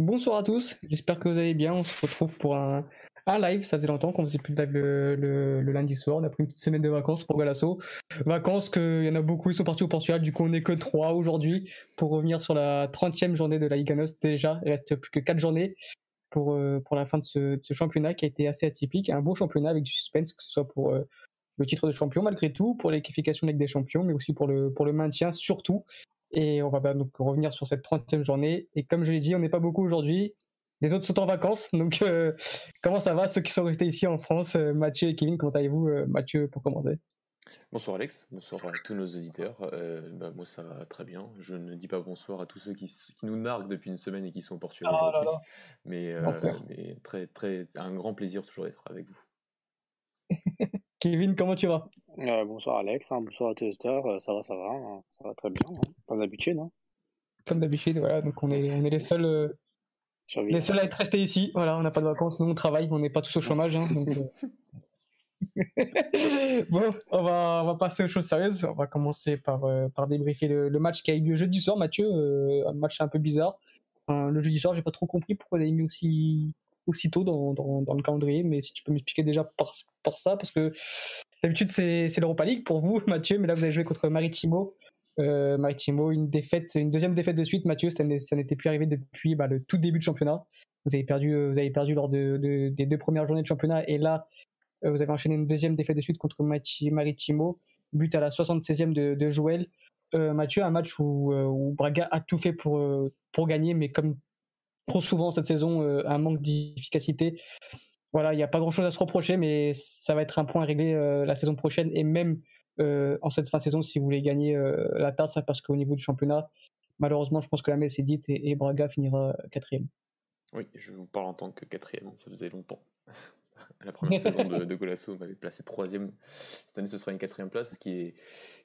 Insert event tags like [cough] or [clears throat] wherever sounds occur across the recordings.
Bonsoir à tous, j'espère que vous allez bien. On se retrouve pour un, live. Ça faisait longtemps qu'on faisait plus de live le, lundi soir. On a pris une petite semaine de vacances pour Galasso. Vacances qu'il y en a beaucoup, ils sont partis au Portugal. Du coup, on n'est que trois aujourd'hui pour revenir sur la 30e journée de la Liga NOS déjà. Il reste plus que 4 journées pour, euh, pour la fin de ce, championnat qui a été assez atypique. Un beau championnat avec du suspense, que ce soit pour euh, le titre de champion malgré tout, pour l'équification de Ligue des Champions, mais aussi pour le, pour le maintien surtout. Et on va bah, donc revenir sur cette 30e journée. Et comme je l'ai dit, on n'est pas beaucoup aujourd'hui. Les autres sont en vacances. [laughs] Donc, euh, comment ça va ceux qui sont restés ici en France euh, Mathieu et Kevin, comment allez-vous euh, Mathieu, pour commencer? Bonsoir Alex, bonsoir à tous nos auditeurs. Bah, moi ça va très bien. Je ne dis pas bonsoir à tous ceux qui, qui nous narguent depuis une semaine et qui sont au Portugal ah aujourd'hui. Mais, mais, très, très, un grand plaisir toujours d'être avec vous. Kevin, comment tu vas? Euh, bonsoir Alex, hein, bonsoir à tous les auditeurs, euh, ça va, ça va, hein, ça va très bien, hein, comme d'habitude. Comme d'habitude, voilà, donc on est, on est les seuls, euh, les seuls à être restés ici. Voilà, on n'a pas de vacances, nous on travaille, on n'est pas tous au chômage. [laughs] bon, on va, on va passer aux choses sérieuses. On va commencer par, par débriefer le, match qui a eu lieu jeudi soir, Mathieu. un match un peu bizarre. le jeudi soir, j'ai pas trop compris pourquoi il a mis aussi aussitôt dans, dans, le calendrier, mais si tu peux m'expliquer déjà par, par ça, parce que D'habitude, c'est l'Europa League pour vous, [laughs] Mathieu, mais là, vous avez joué contre Maritimo. Euh, Maritimo, une défaite, une deuxième défaite de suite, Mathieu, ça n'était plus arrivé depuis bah, le tout début de championnat. Vous avez perdu, vous avez perdu lors de, des deux premières journées de championnat, et là, euh, vous avez enchaîné une deuxième défaite de suite contre Maritimo, but à la 76e de, Joël. Euh, Mathieu, un match où, euh, où, Braga a tout fait pour, euh, pour gagner, mais comme trop souvent cette saison, un manque d'efficacité voilà, il n'y a pas grand chose à se reprocher, mais ça va être un point à régler euh, la saison prochaine et même euh, en cette fin de saison si vous voulez gagner euh, la tasse, parce qu'au niveau du championnat, malheureusement, je pense que la messe est dite et, Braga finira quatrième. Oui, je vous parle en tant que quatrième, ça faisait longtemps. La première saison de, de Golasso m'avait placé troisième. Cette année, ce sera une quatrième place qui, est,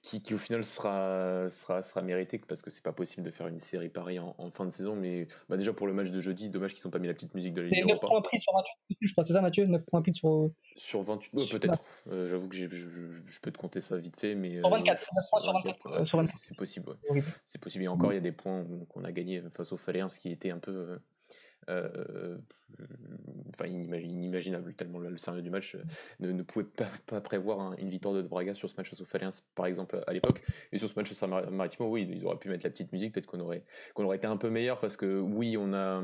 qui, qui au final sera, sera, sera méritée parce que c'est pas possible de faire une série pareille en, fin de saison. Mais bah déjà pour le match de jeudi, dommage qu'ils n'ont pas mis la petite musique de la Ligue 9 points pris sur 28, je crois, c'est ça Mathieu? 9 points pris sur. Sur 28, peut-être. Euh, j'avoue que je, je, peux te compter ça vite fait. Mais, sur 24, 9 points sur 24. sur 24. C'est possible. C'est possible. Et encore, il y a des points qu'on a gagnés face aux Faléens, ce qui était un peu. Euh, euh, enfin inimaginable tellement le, scénario du match euh, ne, pouvait pas, prévoir une victoire de Braga sur ce match face au Faliens par exemple à l'époque. Et sur ce match face à Maritimo oui ils auraient pu mettre la petite musique peut-être qu'on aurait qu'on aurait été un peu meilleur parce que oui on a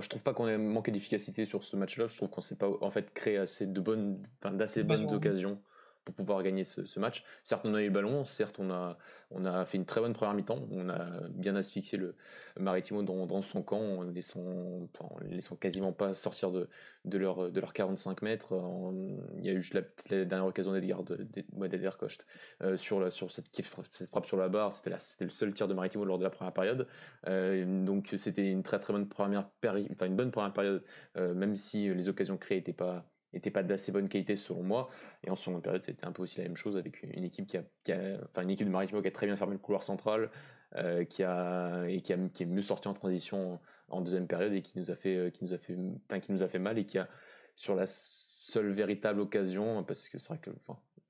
je trouve pas qu'on ait manqué d'efficacité sur ce match-là. Je trouve qu'on s'est pas en fait créé assez de bonnes, d'assez bonnes occasions pour pouvoir gagner ce, match. Certes, on a eu le ballon, certes, on a, on a fait une très bonne première mi-temps, on a bien asphyxié le Maritimo dans, son camp en laissant, laissant quasiment pas sortir de, de, leur, de 45 mètres. il y a eu juste la, dernière occasion d'Edgar euh, sur, sur cette, cette, frappe sur la barre, c'était le seul tir de Maritimo lors de la première période. Euh, donc c'était une très très bonne première période, une bonne première période, euh, même si les occasions créées n'étaient pas n'était pas d'assez bonne qualité selon moi. Et en seconde période, c'était un peu aussi la même chose avec une équipe qui a, enfin une équipe de Maritimo qui a très bien fermé le couloir central, euh, qui a et qui, a, qui est mieux sorti en transition en, deuxième période et qui nous a fait, qui nous a fait, qui nous a fait mal et qui a sur la seule véritable occasion, parce que c'est vrai que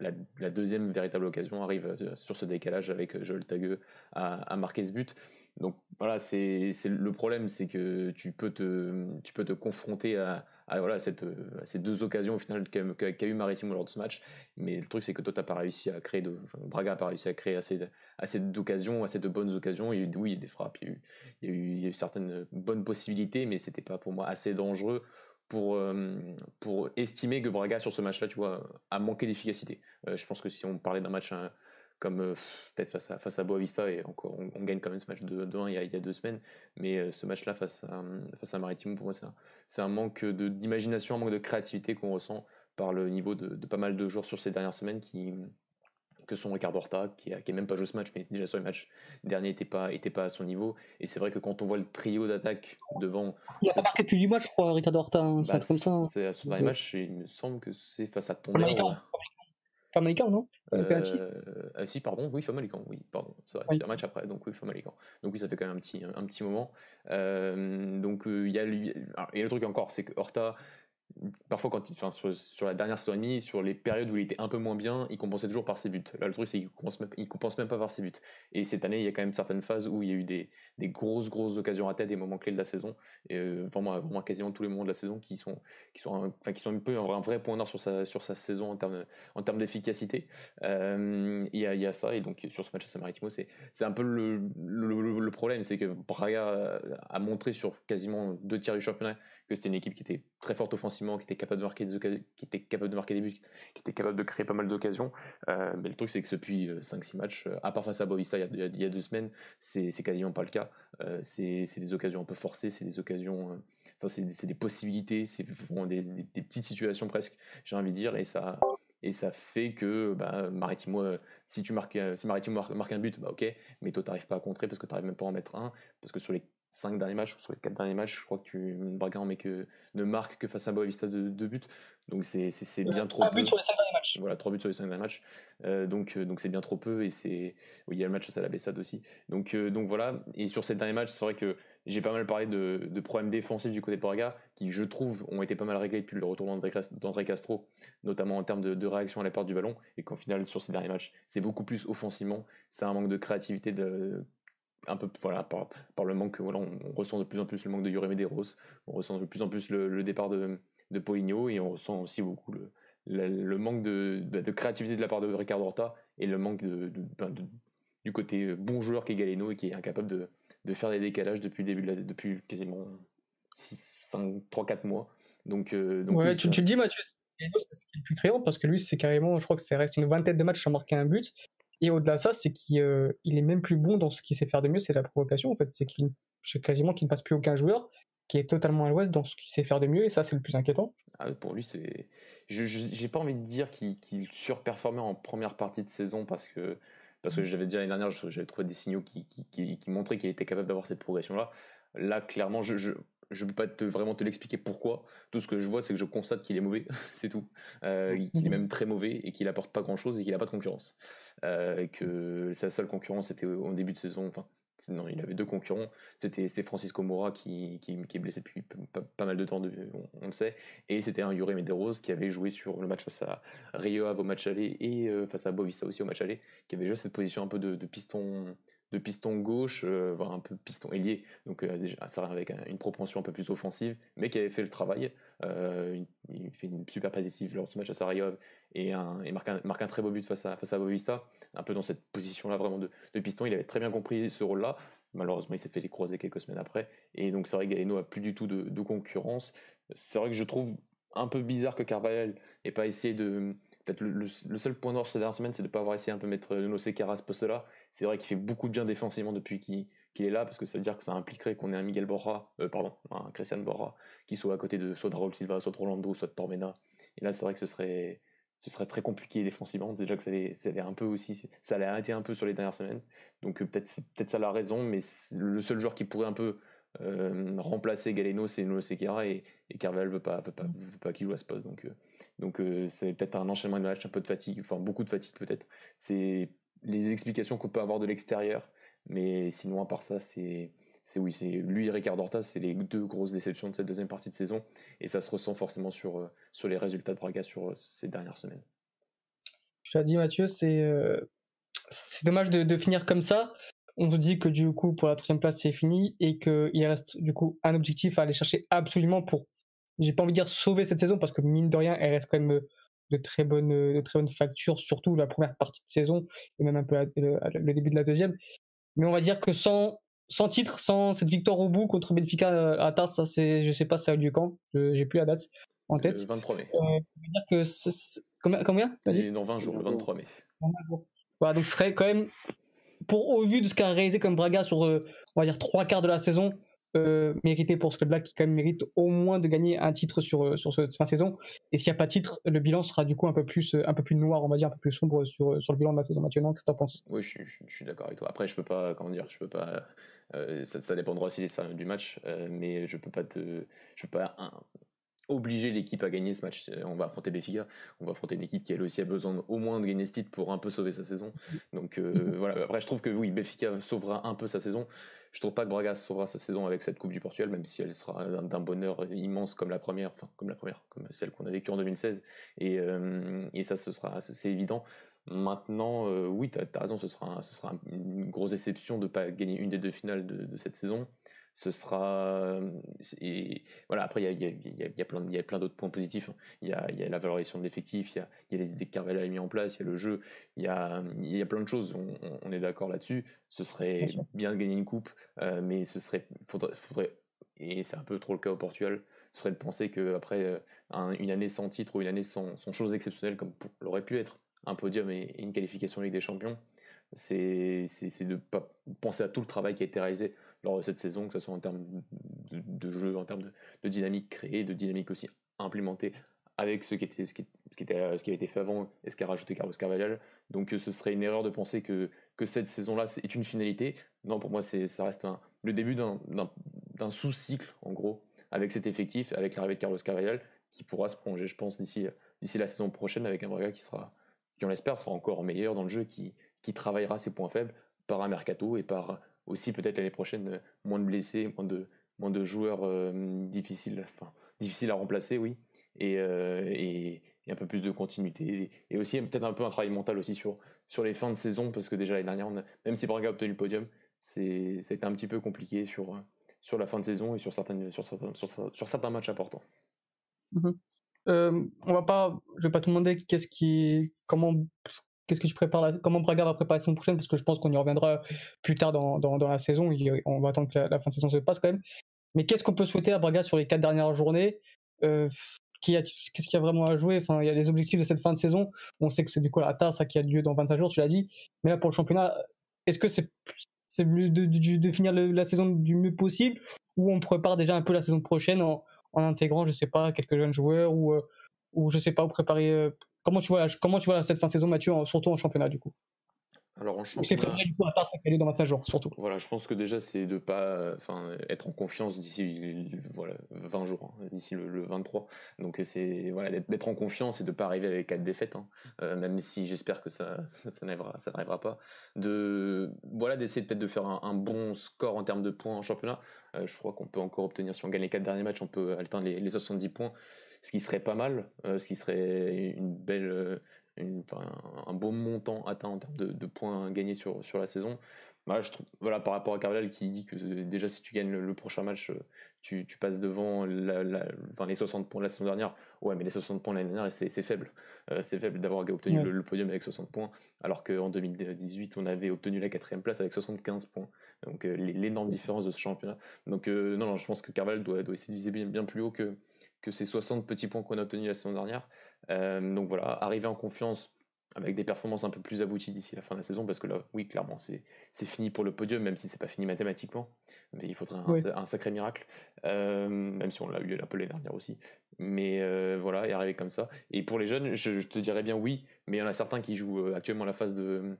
la, deuxième véritable occasion arrive euh, sur ce décalage avec Joel Tagueux à, à marquer ce but. Donc voilà, c'est le problème, c'est que tu peux te, tu peux te confronter à, voilà, cette, ces deux occasions au final qu'a eu Maritimo lors de ce match. Mais le truc, c'est que toi, tu n'as pas réussi à créer, de, Braga n'a pas réussi à créer assez, assez d'occasions, assez de bonnes occasions. Il y a eu, oui, il y a des frappes, il y a eu, il y a eu, certaines bonnes possibilités, mais c'était pas pour moi assez dangereux pour, euh, pour estimer que Braga, sur ce match-là, tu vois, a manqué d'efficacité. Euh, je pense que si on parlait d'un match comme euh, peut-être face à, face à Boavista, et encore, on, gagne quand même ce match de 2-1 il, y a, il y a deux semaines, mais euh, ce match-là face à, face à Maritime, pour moi, c'est un, un, manque d'imagination, un manque de créativité qu'on ressent par le niveau de, pas mal de joueurs sur ces dernières semaines qui que sont Ricardo Horta, qui n'a même pas joué ce match, mais déjà sur les matchs derniers n'était pas, était pas à son niveau. Et c'est vrai que quand on voit le trio d'attaque devant. Il a pas marqué depuis du match, je crois, Ricardo Horta, hein, c'est bah, comme ça. Hein. C'est à son dernier match, il me semble que c'est face à Tondela. Famalicão, non? Euh, ah, Si, pardon, oui, Famalicão, oui, pardon, c'est un match après, donc oui, Famalicão. Donc oui, ça fait quand même un petit, un petit moment. Euh, donc euh, il y, a, y a le truc encore, c'est que Horta, parfois, quand il, sur, la dernière saison et demie, sur les périodes où il était un peu moins bien, il compensait toujours par ses buts. Là, le truc, c'est qu'il compense, même, compense même pas par ses buts. Et cette année, il y a quand même certaines phases où il y a eu des, grosses, grosses occasions à tête, des moments clés de la saison. Et euh, vraiment, vraiment, quasiment tous les moments de la saison qui sont, qui sont, un, qui sont un peu un, vrai point d'or sur sa, sur sa saison en termes, en termes d'efficacité. Euh, il, y a, ça. Et donc, sur ce match à San Maritimo, c'est un peu le problème. C'est que Braga a montré sur quasiment deux tiers du championnat que c'était une équipe qui était très forte offensivement, qui était capable de marquer des, qui était capable de marquer des buts, qui était capable de créer pas mal d'occasions. Euh, mais le truc, c'est que depuis 5-6 euh, matchs, euh, à part face à Boavista il, y a deux semaines, c'est quasiment pas le cas. c'est des occasions un peu forcées, c'est des occasions. Enfin, c'est des possibilités, c'est des, petites situations presque, j'ai envie de dire, et ça, et ça fait que bah, Maritimo, si tu marques, si Maritimo marque, un but, bah ok, mais toi t'arrives pas à contrer parce que tu n'arrives même pas à en mettre un, parce que sur les 5 derniers matchs, sur les 4 derniers matchs, je crois que tu Braga mais que ne marque que face à Boavista de 2 buts. Donc c'est bien trop 3 buts sur les 5 derniers matchs. Voilà, 3 buts sur les 5 derniers matchs. Euh, donc euh, donc c'est bien trop peu et c'est oui, il y a le match à la Bessade aussi. Donc euh, donc voilà, et sur ces derniers matchs, c'est vrai que j'ai pas mal parlé de, de, problèmes défensifs du côté de Braga qui je trouve ont été pas mal réglés depuis le retour d'André Castro, notamment en termes de, de, réaction à la part du ballon et qu'en final sur ces derniers matchs, c'est beaucoup plus offensivement, c'est un manque de créativité de un peu voilà, par, par le manque, voilà, on, ressent de plus en plus le manque de Yuri Medeiros, on ressent de plus en plus le, départ de, de Poligno et on ressent aussi beaucoup le, le, manque de, de, créativité de la part de Ricardo Horta et le manque de, du côté bon joueur qu'est Galeno et qui est incapable de, faire des décalages depuis le début de la, depuis quasiment 3-4 mois. Donc, euh, donc ouais, tu, tu, le dis Mathieu, Galeno c'est ce qui est le plus créant parce que lui c'est carrément, je crois que ça reste une vingtaine de matchs sans marquer un but et au-delà de ça, c'est qu'il euh, est même plus bon dans ce qu'il sait faire de mieux, c'est la provocation. En fait, c'est qu'il quasiment qu'il ne passe plus aucun joueur qui est totalement à l'ouest dans ce qu'il sait faire de mieux, et ça, c'est le plus inquiétant. Ah, pour lui, c'est. Je n'ai pas envie de dire qu'il surperformait en première partie de saison parce que parce que j'avais dit l'année dernière, j'avais trouvé des signaux qui, qui, qui montraient qu'il était capable d'avoir cette progression-là. Là, clairement, je, je ne peux pas vraiment te l'expliquer pourquoi. Tout ce que je vois, c'est que je constate qu'il est mauvais, [laughs] c'est tout. Euh, qu'il est même très mauvais et qu'il apporte pas grand chose et qu'il n'a pas de concurrence. Euh, que sa seule concurrence était au début de saison, enfin, non, il avait deux concurrents. C'était Francisco Mora qui, qui, est blessé depuis pas, mal de temps, on, le sait. Et c'était un Yuri Medeiros qui avait joué sur le match face à Rio Ave au match aller et euh, face à Bovista aussi au match aller, qui avait joué cette position un peu de, de piston de piston gauche, euh, voire un peu piston ailier, donc euh, déjà ça avec une propension un peu plus offensive, mais qui avait fait le travail. Euh, il, fait une super positive lors de ce match à Sarajevo et, un, marque, un, très beau but face à, Bovista, un peu dans cette position-là vraiment de, piston. Il avait très bien compris ce rôle-là. Malheureusement, il s'est fait les croiser quelques semaines après. Et donc, c'est vrai que Galeno a plus du tout de, de concurrence. C'est vrai que je trouve un peu bizarre que Carvalhal n'ait pas essayé de, peut-être le, seul point noir ces dernières semaines, c'est de ne pas avoir essayé un peu mettre Nuno Sequeira à ce poste-là. C'est vrai qu'il fait beaucoup de bien défensivement depuis qu'il est là, parce que ça veut dire que ça impliquerait qu'on ait un Miguel Borra, euh, pardon, un Christian Borra, qui soit à côté de soit de Raúl Silva, soit de Rolando, soit de Tormena. Et là, c'est vrai que ce serait, très compliqué défensivement. Déjà que ça allait, un peu aussi, ça allait arrêter un peu sur les dernières semaines. Donc euh, peut-être, ça la raison, mais le seul joueur qui pourrait un peu euh, remplacer Galeno, c'est Nuno et, et Carvalho veut pas, veut qu'il joue à ce poste. Donc, euh, donc euh, c'est peut-être un enchaînement de matchs, un peu de fatigue, enfin beaucoup de fatigue peut-être. C'est les explications qu'on peut avoir de l'extérieur, mais sinon à part ça, c'est c'est oui, c'est lui et Ricardo Horta, c'est les deux grosses déceptions de cette deuxième partie de saison, et ça se ressent forcément sur, sur les résultats de Braga sur ces dernières semaines. Tu as dit Mathieu, c'est c'est dommage de, de, finir comme ça on se dit que du coup, pour la troisième place, c'est fini et qu'il reste du coup un objectif à aller chercher absolument pour, j'ai pas envie de dire sauver cette saison parce que mine de rien, elle reste quand même de très bonnes, de très bonnes factures, surtout la première partie de saison et même un peu le, début de la deuxième. Mais on va dire que sans, sans titre, sans cette victoire au bout contre Benfica euh, à Tars, ça c'est, je sais pas, ça a lieu quand, j'ai plus la date en tête. Le 23 mai. Euh, dire que combien, combien Dans 20 jours, le 23 mai. Voilà, donc ce serait quand même pour, au vu de ce qu'a réalisé comme Braga sur, euh, on va dire, trois quarts de la saison, euh, mérité pour ce club-là qui quand même mérite au moins de gagner un titre sur, euh, sur cette fin de saison. Et s'il n'y a pas de titre, le bilan sera du coup un peu plus, un peu plus noir, on va dire, un peu plus sombre sur, sur le bilan de la saison. Mathieu, qu'est-ce que tu en penses? Oui, je, suis d'accord avec toi. Après, je peux pas, comment dire, je peux pas. ça, dépendra aussi du match, mais je peux pas te, je peux pas obliger l'équipe à gagner ce match. On va affronter Béfica, on va affronter une équipe qui elle aussi a besoin au moins de gagner ce titre pour un peu sauver sa saison. Donc euh, voilà, après je trouve que oui, Béfica sauvera un peu sa saison. Je trouve pas que Braga sauvera sa saison avec cette Coupe du Portugal, même si elle sera d'un bonheur immense comme la première, enfin comme la première, comme celle qu'on a vécue en 2016. Et, euh, et ça, ce sera, c'est évident. Maintenant, euh, oui, tu as, raison, ce sera, ce sera une grosse déception de ne pas gagner une des deux finales de cette saison ce sera. Et voilà, après, il y a, y, a, y a, plein, y a plein d'autres points positifs. Hein. Il y a, y a la valorisation de l'effectif, il y a, y a les idées que Carvel a mis en place, il y a le jeu, il y a, y a plein de choses. On, on est d'accord là-dessus. Ce serait bien de gagner une coupe, euh, mais ce serait. Faudrait, faudrait et c'est un peu trop le cas au Portugal, ce serait de penser qu'après une année sans titre ou une année sans, sans choses exceptionnelles comme l'aurait pu être un podium et, une qualification Ligue des Champions, c'est de pas penser à tout le travail qui a été réalisé lors cette saison, que ce soit en termes de, jeu, en termes de, dynamique créée, de dynamique aussi implémentée avec ce qui, était, ce, qui, ce, qui ce qui avait été fait avant et ce qu'a rajouté Carlos Carvalhal. Donc ce serait une erreur de penser que, que cette saison-là est une finalité. Non, pour moi, ça reste le début d'un sous-cycle, en gros, avec cet effectif, avec l'arrivée de Carlos Carvalhal, qui pourra se prolonger, je pense, d'ici la saison prochaine, avec un Braga qui sera, qui on l'espère, sera encore meilleur dans le jeu, qui, qui travaillera ses points faibles par un mercato et par aussi peut-être l'année prochaine euh, moins de blessés, moins de, moins de joueurs euh, difficiles, enfin, à remplacer, oui, et, euh, et, un peu plus de continuité. Et aussi peut-être un peu un travail mental aussi sur, sur les fins de saison, parce que déjà l'année dernière, même si Braga a obtenu le podium, c'est, ça un petit peu compliqué sur, sur la fin de saison et sur, certaines, sur, certains, sur, certains matchs importants. Mmh on va pas, je vais pas te demander qu'est-ce qui, comment qu'est-ce que tu prépares comment Braga va préparer la saison prochaine parce que je pense qu'on y reviendra plus tard dans, la saison. On va attendre que la, fin de saison se passe quand même. Mais qu'est-ce qu'on peut souhaiter à Braga sur les quatre dernières journées? Euh, qu'est-ce qu'il y a vraiment à jouer? Enfin il y a les objectifs de cette fin de saison. On sait que c'est du coup la tasse qui a lieu dans 25 jours tu l'as dit. Mais là pour le championnat est-ce que c'est c'est de, finir la saison du mieux possible? Ou on prépare déjà un peu la saison prochaine en, intégrant je sais pas quelques jeunes joueurs ou euh, ou je sais pas, ou préparer. Comment tu vois, comment tu vois cette fin de saison, Mathieu, surtout en championnat du coup? Alors en championnat. C'est préparé du coup à part dans 25 jours, surtout. Voilà, je pense que déjà c'est de pas, enfin, être en confiance d'ici voilà 20 jours, hein, d'ici le, 23. Donc c'est voilà d'être en confiance et de pas arriver avec quatre défaites, hein. euh, même si j'espère que ça ça, n'arrivera ça n'arrivera pas. De voilà d'essayer peut-être de faire un, bon score en termes de points en championnat. Euh, je crois qu'on peut encore obtenir si on gagne les quatre derniers matchs, on peut atteindre les, les 70 points ce qui serait pas mal, euh, ce qui serait une belle, euh, un beau montant atteint en termes de, points gagnés sur, sur la saison. Voilà, je trouve, voilà, par rapport à Carvalhal qui dit que euh, déjà si tu gagnes le, prochain match, tu, tu, passes devant les 60 points de la saison dernière. Ouais, mais les 60 points de l'année dernière, c'est faible. c'est faible d'avoir obtenu le, podium avec 60 points, alors qu'en 2018, on avait obtenu la quatrième place avec 75 points. Donc l'énorme différence de ce championnat. Donc non, non, je pense que Carvalhal doit, doit essayer de viser bien, bien plus haut que, que ces 60 petits points qu'on a obtenus la saison dernière. Euh, donc voilà, arriver en confiance avec des performances un peu plus abouties d'ici la fin de la saison, parce que là, oui, clairement, c'est fini pour le podium, même si c'est pas fini mathématiquement, mais il faudrait un, sacré miracle, euh, même si on l'a eu un peu l'année dernière aussi. Mais euh, voilà, et arriver comme ça. Et pour les jeunes, je, te dirais bien oui, mais il y en a certains qui jouent actuellement la phase de,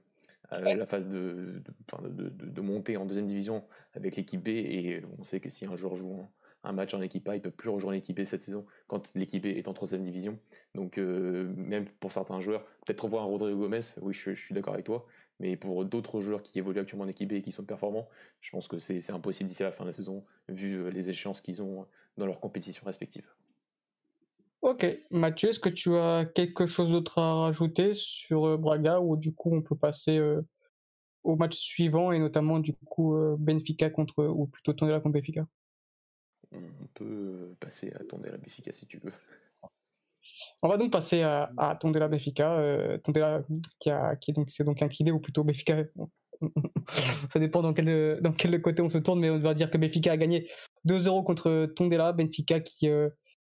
la phase de de, de, montée en deuxième division avec l'équipe B, et on sait que si un joueur joue en, un match en équipe A, il peut plus rejoindre l'équipe B cette saison quand l'équipe B est en troisième division. Donc euh, même pour certains joueurs, peut-être revoir un Rodrigo Gomez, oui je, suis d'accord avec toi, mais pour d'autres joueurs qui évoluent actuellement en équipe B et qui sont performants, je pense que c'est impossible d'ici la fin de la saison, vu euh, les échéances qu'ils ont dans leurs compétitions respectives. Ok, Mathieu, est-ce que tu as quelque chose d'autre à rajouter sur euh, Braga ou du coup on peut passer au match suivant et notamment du coup Benfica contre ou plutôt Tondela contre Benfica? On peut passer à Tondela Béfica si tu veux. On va donc passer à, à Tondela Béfica. Euh, Tondela qui, a, qui est donc c'est ou plutôt Béfica. [laughs] Ça dépend dans quel, dans quel côté on se tourne, mais on va dire que Benfica a gagné 2-0 contre Tondela. Benfica qui, euh,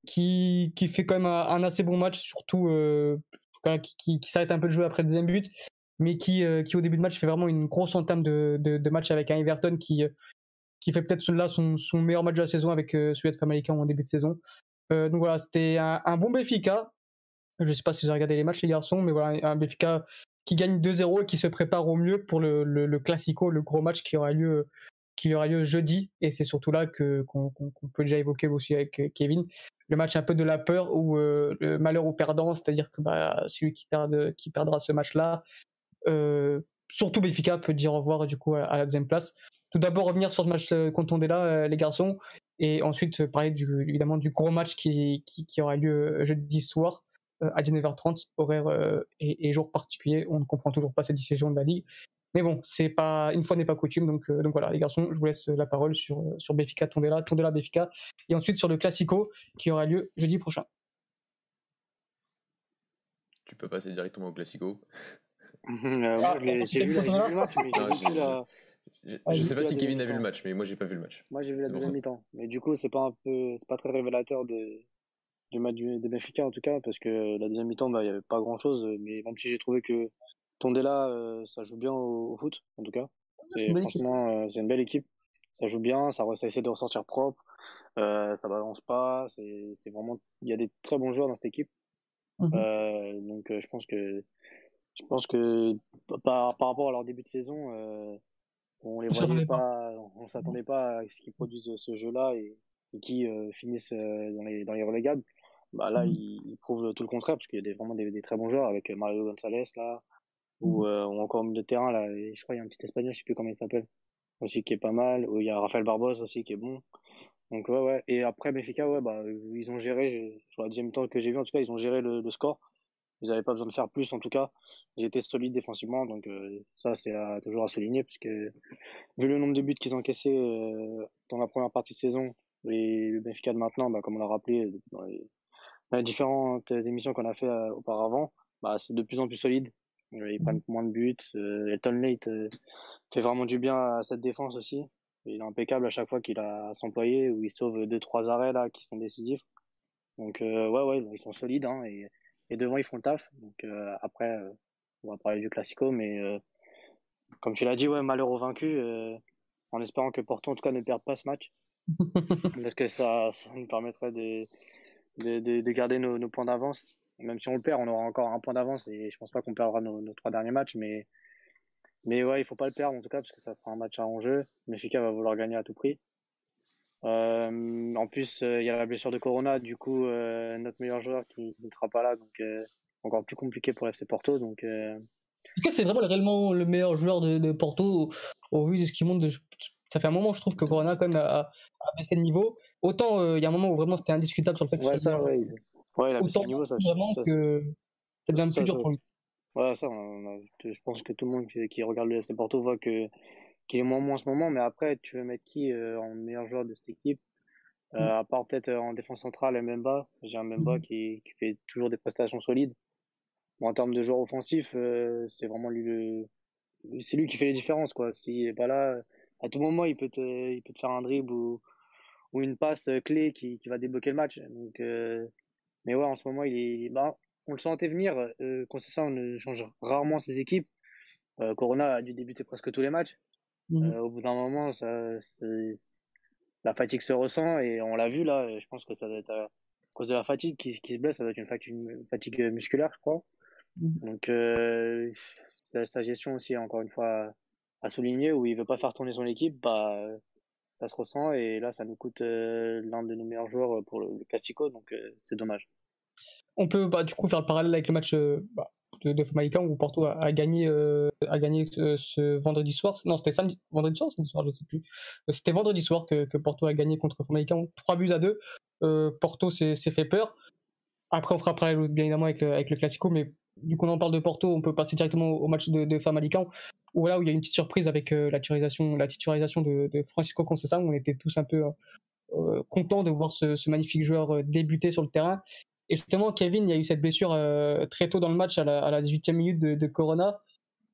qui, qui fait quand même un, assez bon match, surtout euh, qui, s'arrête un peu de jouer après le deuxième but, mais qui, euh, qui au début de match fait vraiment une grosse entame de, de, de match avec un Everton qui, qui fait peut-être là son, meilleur match de la saison avec euh, celui de Famalicão en début de saison. Euh, donc voilà, c'était un, bon Benfica. Je ne sais pas si vous avez regardé les matchs les garçons, mais voilà, un Benfica qui gagne 2-0 et qui se prépare au mieux pour le, le, Classico, le gros match qui aura lieu qui aura lieu jeudi, et c'est surtout là qu'on peut déjà évoquer aussi avec euh, Kevin. Le match un peu de la peur ou euh, le malheur au perdant, c'est-à-dire que bah, celui qui, qui perdra ce match-là, surtout Benfica peut dire au revoir du coup à, la deuxième place. Tout d'abord revenir sur ce match contre là, les garçons, et ensuite parler du, évidemment du gros match qui, aura lieu jeudi soir à 19h30, horaire et, jour particulier. On ne comprend toujours pas cette décision de la Ligue. Mais bon, c'est pas une fois n'est pas coutume, donc euh, voilà, les garçons, je vous laisse la parole sur euh, sur Béfica Tondela, Tondela et ensuite sur le Classico qui aura lieu jeudi prochain. Tu peux passer directement au Classico. J'ai vu, le match, mais Je, sais pas si Kevin a vu le match, mais moi j'ai pas vu le match. Moi j'ai vu la deuxième mi-temps, mais du coup c'est pas un peu, c'est pas très révélateur de du match de Benfica en tout cas, parce que la deuxième mi-temps, bah, il y avait pas grand chose, mais même si j'ai trouvé que Tondela, euh, ça joue bien au, foot, en tout cas. franchement, euh, c'est une belle équipe. Ça joue bien, ça, essaie de ressortir propre, euh, ça balance pas. C'est vraiment, il y a des très bons joueurs dans cette équipe. Mhm. donc, je pense que, je pense que par, par rapport à leur début de saison, on les voyait pas, on s'attendait pas à ce qu'ils produisent ce jeu-là et, qui finissent dans les dans les relégables. Bah là, mhm. ils, prouvent tout le contraire parce qu'il y a des, vraiment des, des, très bons joueurs avec Mario Gonzalez là, ou, euh, ou encore au milieu de terrain là et je crois il y a un petit espagnol je sais plus comment il s'appelle aussi qui est pas mal ou il y a Rafael Barbosa aussi qui est bon donc ouais ouais et après Benfica ouais bah ils ont géré sur la deuxième temps que j'ai vu en tout cas ils ont géré le, score ils n'avaient pas besoin de faire plus en tout cas ils étaient solides défensivement donc euh, ça c'est toujours à souligner puisque vu le nombre de buts qu'ils encaissés euh, dans la première partie de saison et le Benfica de maintenant bah, comme on l'a rappelé dans les, différentes émissions qu'on a fait auparavant bah, c'est de plus en plus solide ils prennent moins de buts. Euh, Elton Late euh, fait vraiment du bien à cette défense aussi. Il est impeccable à chaque fois qu'il a s'employer, où il sauve deux trois arrêts là qui sont décisifs. Donc euh, ouais ouais, ils sont solides hein, et, et devant ils font le taf. Donc après, on va parler du classico, mais comme tu l'as dit, ouais, malheureux vaincu, en espérant que Porto en tout cas ne perde pas ce match, [laughs] parce que ça, ça nous permettrait de, de, de, garder nos, nos points d'avance même si on le perd, on aura encore un point d'avance et je pense pas qu'on perdra nos, trois derniers matchs, mais mais ouais, il faut pas le perdre en tout cas parce que ça sera un match à enjeu. Benfica va vouloir gagner à tout prix. Euh, en plus, euh, il y a la blessure de Corona, du coup, euh, notre meilleur joueur qui, ne sera pas là, donc encore plus compliqué pour FC Porto. Donc, c'est vraiment réellement le meilleur joueur de, Porto au, vu de ce qui monte. ça fait un moment, je trouve que Corona quand même a, baissé le niveau. Autant il y a un moment où vraiment c'était indiscutable sur le fait que ouais, ça, ouais, Ouais, niveau, ça, vraiment ça, que ça devient plus dur pour lui. Ouais, ça, je pense que tout le monde qui, regarde le FC Porto voit que qu'il est moins en ce moment, mais après, tu veux mettre qui euh, en meilleur joueur de cette équipe? Euh, mm. À part peut-être euh, en défense centrale, Mbemba. J'ai un Mbemba mm. qui, qui fait toujours des prestations solides. Bon, en termes de joueur offensif, c'est vraiment lui le, c'est lui qui fait les différences, quoi. S'il est pas là, à tout moment, il peut te, il peut te faire un dribble ou, ou une passe clé qui, qui va débloquer le match. Donc, mais ouais, en ce moment, il est, bah, on le sentait venir. Euh, ça, on ne change rarement ses équipes. Euh, Corona a dû débuter presque tous les matchs. Mmh euh, au bout d'un moment, ça, la fatigue se ressent et on l'a vu là. Je pense que ça doit être à cause de la fatigue qui, qui se blesse. Ça doit être une fatigue, fatigue musculaire, je crois. Mmh Donc, euh, sa, gestion aussi, encore une fois, à souligner où il veut pas faire tourner son équipe, bah, ça se ressent et là ça nous coûte euh, l'un de nos meilleurs joueurs pour le, Classico donc c'est dommage. On peut bah, du coup faire le parallèle avec le match bah, de, de où Porto a, gagné, a gagné ce vendredi soir. Non, c'était samedi, vendredi soir, samedi soir, je sais plus. C'était vendredi soir que, que, Porto a gagné contre Famalicão 3 buts à 2. Porto s'est fait peur. Après, on fera parler bien évidemment avec le, Classico, mais du coup, on en parle de Porto, on peut passer directement au match de, de Famalicão où là où il y a une petite surprise avec euh, la titularisation, la titularisation de, Francisco Conceição, on était tous un peu euh, euh, contents de voir ce, magnifique joueur débuter sur le terrain. Et justement, Kevin, il y a eu cette blessure très tôt dans le match, à la, 18e minute de, Corona.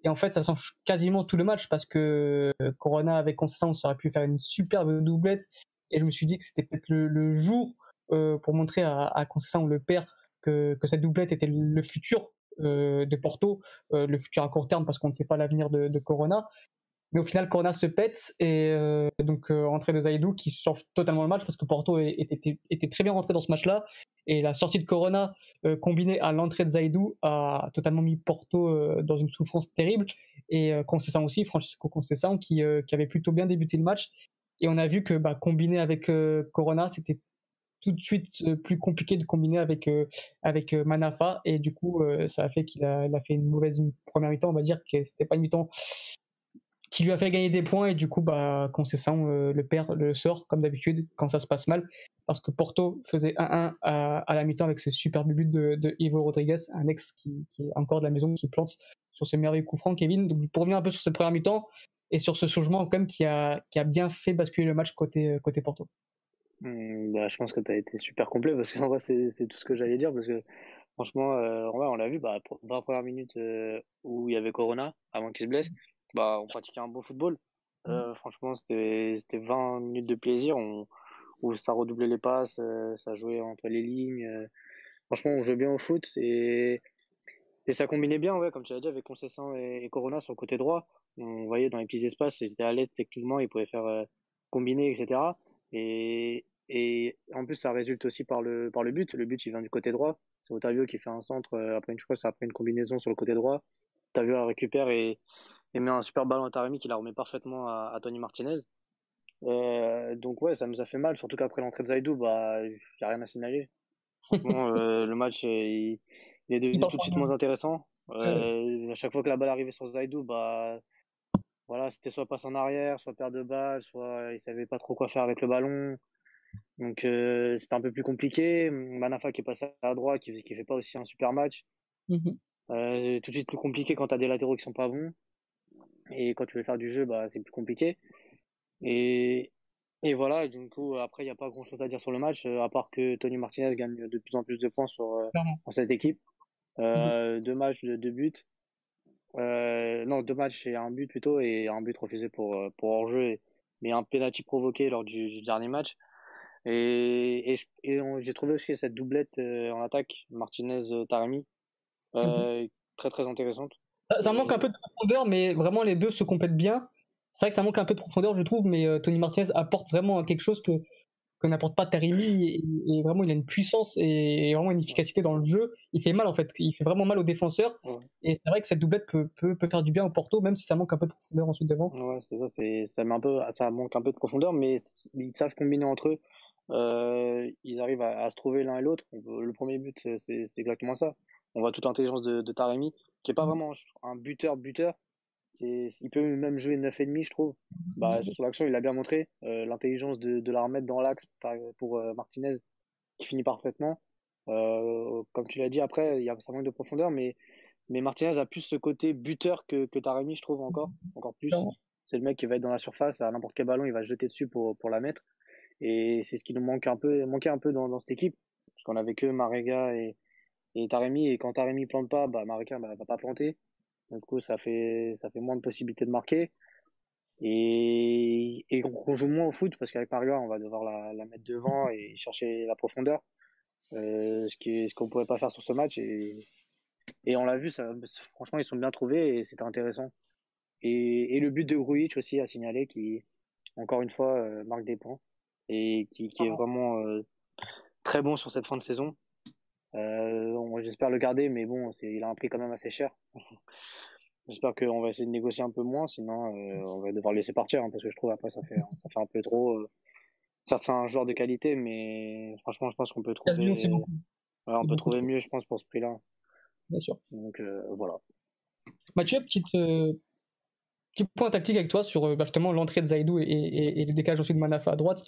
Et en fait, ça change quasiment tout le match parce que Corona avec ça aurait pu faire une superbe doublette. Et je me suis dit que c'était peut-être le, jour pour montrer à, à Conceição, le père, que, cette doublette était le futur euh, de Porto, euh, le futur à court terme parce qu'on ne sait pas l'avenir de, Corona. Mais au final, Corona se pète et euh, donc entrée de Zaidou qui change totalement le match parce que Porto était, était, très bien rentré dans ce match-là Et la sortie de Corona, combinée à l'entrée de Zaidou, a totalement mis Porto dans une souffrance terrible. Et Concession aussi, Francisco Concession, qui, qui avait plutôt bien débuté le match. Et on a vu que bah, combiné avec Corona, c'était tout de suite plus compliqué de combiner avec avec Manafa et du coup ça a fait qu'il a, a, fait une mauvaise première mi-temps on va dire que c'était pas une mi-temps qui lui a fait gagner des points et du coup bah Concession le perd le sort comme d'habitude quand ça se passe mal. Parce que Porto faisait 1-1 à, la mi-temps avec ce superbe but de, Ivo Rodriguez un ex qui, est encore de la maison qui plante sur ce merveilleux coup franc Kevin. Donc pour revenir un peu sur cette première mi-temps et sur ce changement quand même qui a qui a bien fait basculer le match côté côté Porto. Mmh, bah, je pense que tu as été super complet parce qu'en vrai, c'est, c'est tout ce que j'allais dire parce que franchement, euh, on l'a vu, bah, pour 20 premières minutes euh, où il y avait Corona avant qu'il se blesse, bah, on pratiquait un beau football. Euh, franchement, c'était, c'était 20 minutes de plaisir on, où ça redoublait les passes, euh, ça jouait entre les lignes. Euh. franchement, on jouait bien au foot et, et ça combinait bien, ouais, comme tu l'as dit, avec Concession et, Corona sur le côté droit. On voyait dans les petits espaces, ils étaient à l'aide techniquement, ils pouvaient faire combiner, etc. Et, et en plus, ça résulte aussi par le, par le but. Le but, il vient du côté droit. C'est Otavio qui fait un centre après une, je crois, après une combinaison sur le côté droit. Otavio la récupère et, et met un super ballon à Taremi qui la remet parfaitement à, à Tony Martinez. Euh, donc ouais, ça nous a fait mal, surtout qu'après l'entrée de Zaidou, bah, il n'y a rien à signaler. [laughs] bon, euh, le match, il, il est devenu tout de suite moins intéressant. Euh, à chaque fois que la balle arrivait sur Zaidou, bah, voilà, c'était soit passe en arrière, soit perte de balle, soit il savait pas trop quoi faire avec le ballon. Donc c'était un peu plus compliqué. Manafa qui est passé à droite, qui, qui fait pas aussi un super match. Euh, tout de suite plus compliqué quand tu as des latéraux qui sont pas bons. Et quand tu veux faire du jeu, bah c'est plus compliqué. Et, et voilà, du coup après il n'y a pas grand chose à dire sur le match, euh, à part que Tony Martinez gagne de plus en plus de points sur euh, cette équipe. Mmh euh, Deux matchs, de deux buts. Euh, non, deux matchs et un but plutôt, et un but refusé pour, pour hors-jeu, mais un penalty provoqué lors du, du dernier match. Et, et, j'ai trouvé aussi cette doublette en attaque, Martinez-Taremi, euh, mhm. très très intéressante. Ça, manque un peu de profondeur, mais vraiment les deux se complètent bien. C'est vrai que ça manque un peu de profondeur, je trouve, mais Tony Martinez apporte vraiment quelque chose que que n'apporte pas Tarimi et, vraiment il a une puissance et, vraiment une efficacité dans le jeu. Il fait mal en fait, il fait vraiment mal aux défenseurs et c'est vrai que cette doublette peut, peut, peut, faire du bien au Porto même si ça manque un peu de profondeur ensuite devant. Ouais, c'est ça, c'est ça, un peu, ça manque un peu de profondeur mais ils savent combiner entre eux. Euh, ils arrivent à, se trouver l'un et l'autre. Le premier but, c'est exactement ça. On voit toute l'intelligence de, de Taremi, qui est pas mmh. vraiment un buteur buteur, il peut même jouer 9,5 je trouve. Bah, mmh. sur l'action, il a bien montré euh, l'intelligence de, de la remettre dans l'axe pour euh, Martinez, qui finit parfaitement. Euh, comme tu l'as dit, après, il y a ça manque de profondeur, mais, mais Martinez a plus ce côté buteur que, que Taremi, je trouve encore, encore plus. C'est le mec qui va être dans la surface, à n'importe quel ballon, il va se jeter dessus pour, pour la mettre. Et c'est ce qui nous manque un peu, manquait un peu dans, dans cette équipe. Parce qu'on avait que Marega et, et Taremi, et quand Taremi plante pas, bah, Marega bah, va pas planter. Du coup, ça fait, ça fait moins de possibilités de marquer. Et, et on joue moins au foot parce qu'avec Mario, on va devoir la, la, mettre devant et chercher la profondeur. Euh, ce qui ce qu'on pouvait pas faire sur ce match. Et, et on l'a vu, ça, franchement, ils sont bien trouvés et c'était intéressant. Et, et le but de Grujic aussi à signaler qui, encore une fois, euh, marque des points et qui, qui est vraiment euh, très bon sur cette fin de saison. Euh, J'espère le garder, mais bon, il a un prix quand même assez cher. [laughs] J'espère qu'on va essayer de négocier un peu moins, sinon euh, on va devoir le laisser partir, hein, parce que je trouve après ça fait ça fait un peu trop. Euh... Ça c'est un joueur de qualité, mais franchement je pense qu'on peut trouver. on peut trouver mieux, je pense, pour ce prix-là. Bien sûr. Donc euh, voilà. Mathieu, petite petit point tactique avec toi sur bah, justement l'entrée de Zaidou et, et, et, le décalage aussi de Manafa à droite.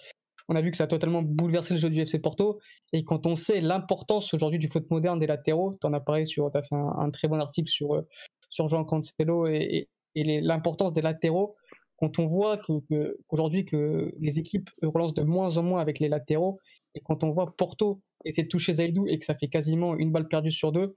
On a vu que ça a totalement bouleversé le jeu du FC Porto. Et quand on sait l'importance aujourd'hui du foot moderne des latéraux, tu en as parlé sur, tu as fait un, très bon article sur, sur Jean Cancelo et, l'importance des latéraux. Quand on voit qu'aujourd'hui que, les équipes relancent de moins en moins avec les latéraux, et quand on voit Porto essayer de toucher Zaidou et que ça fait quasiment une balle perdue sur deux,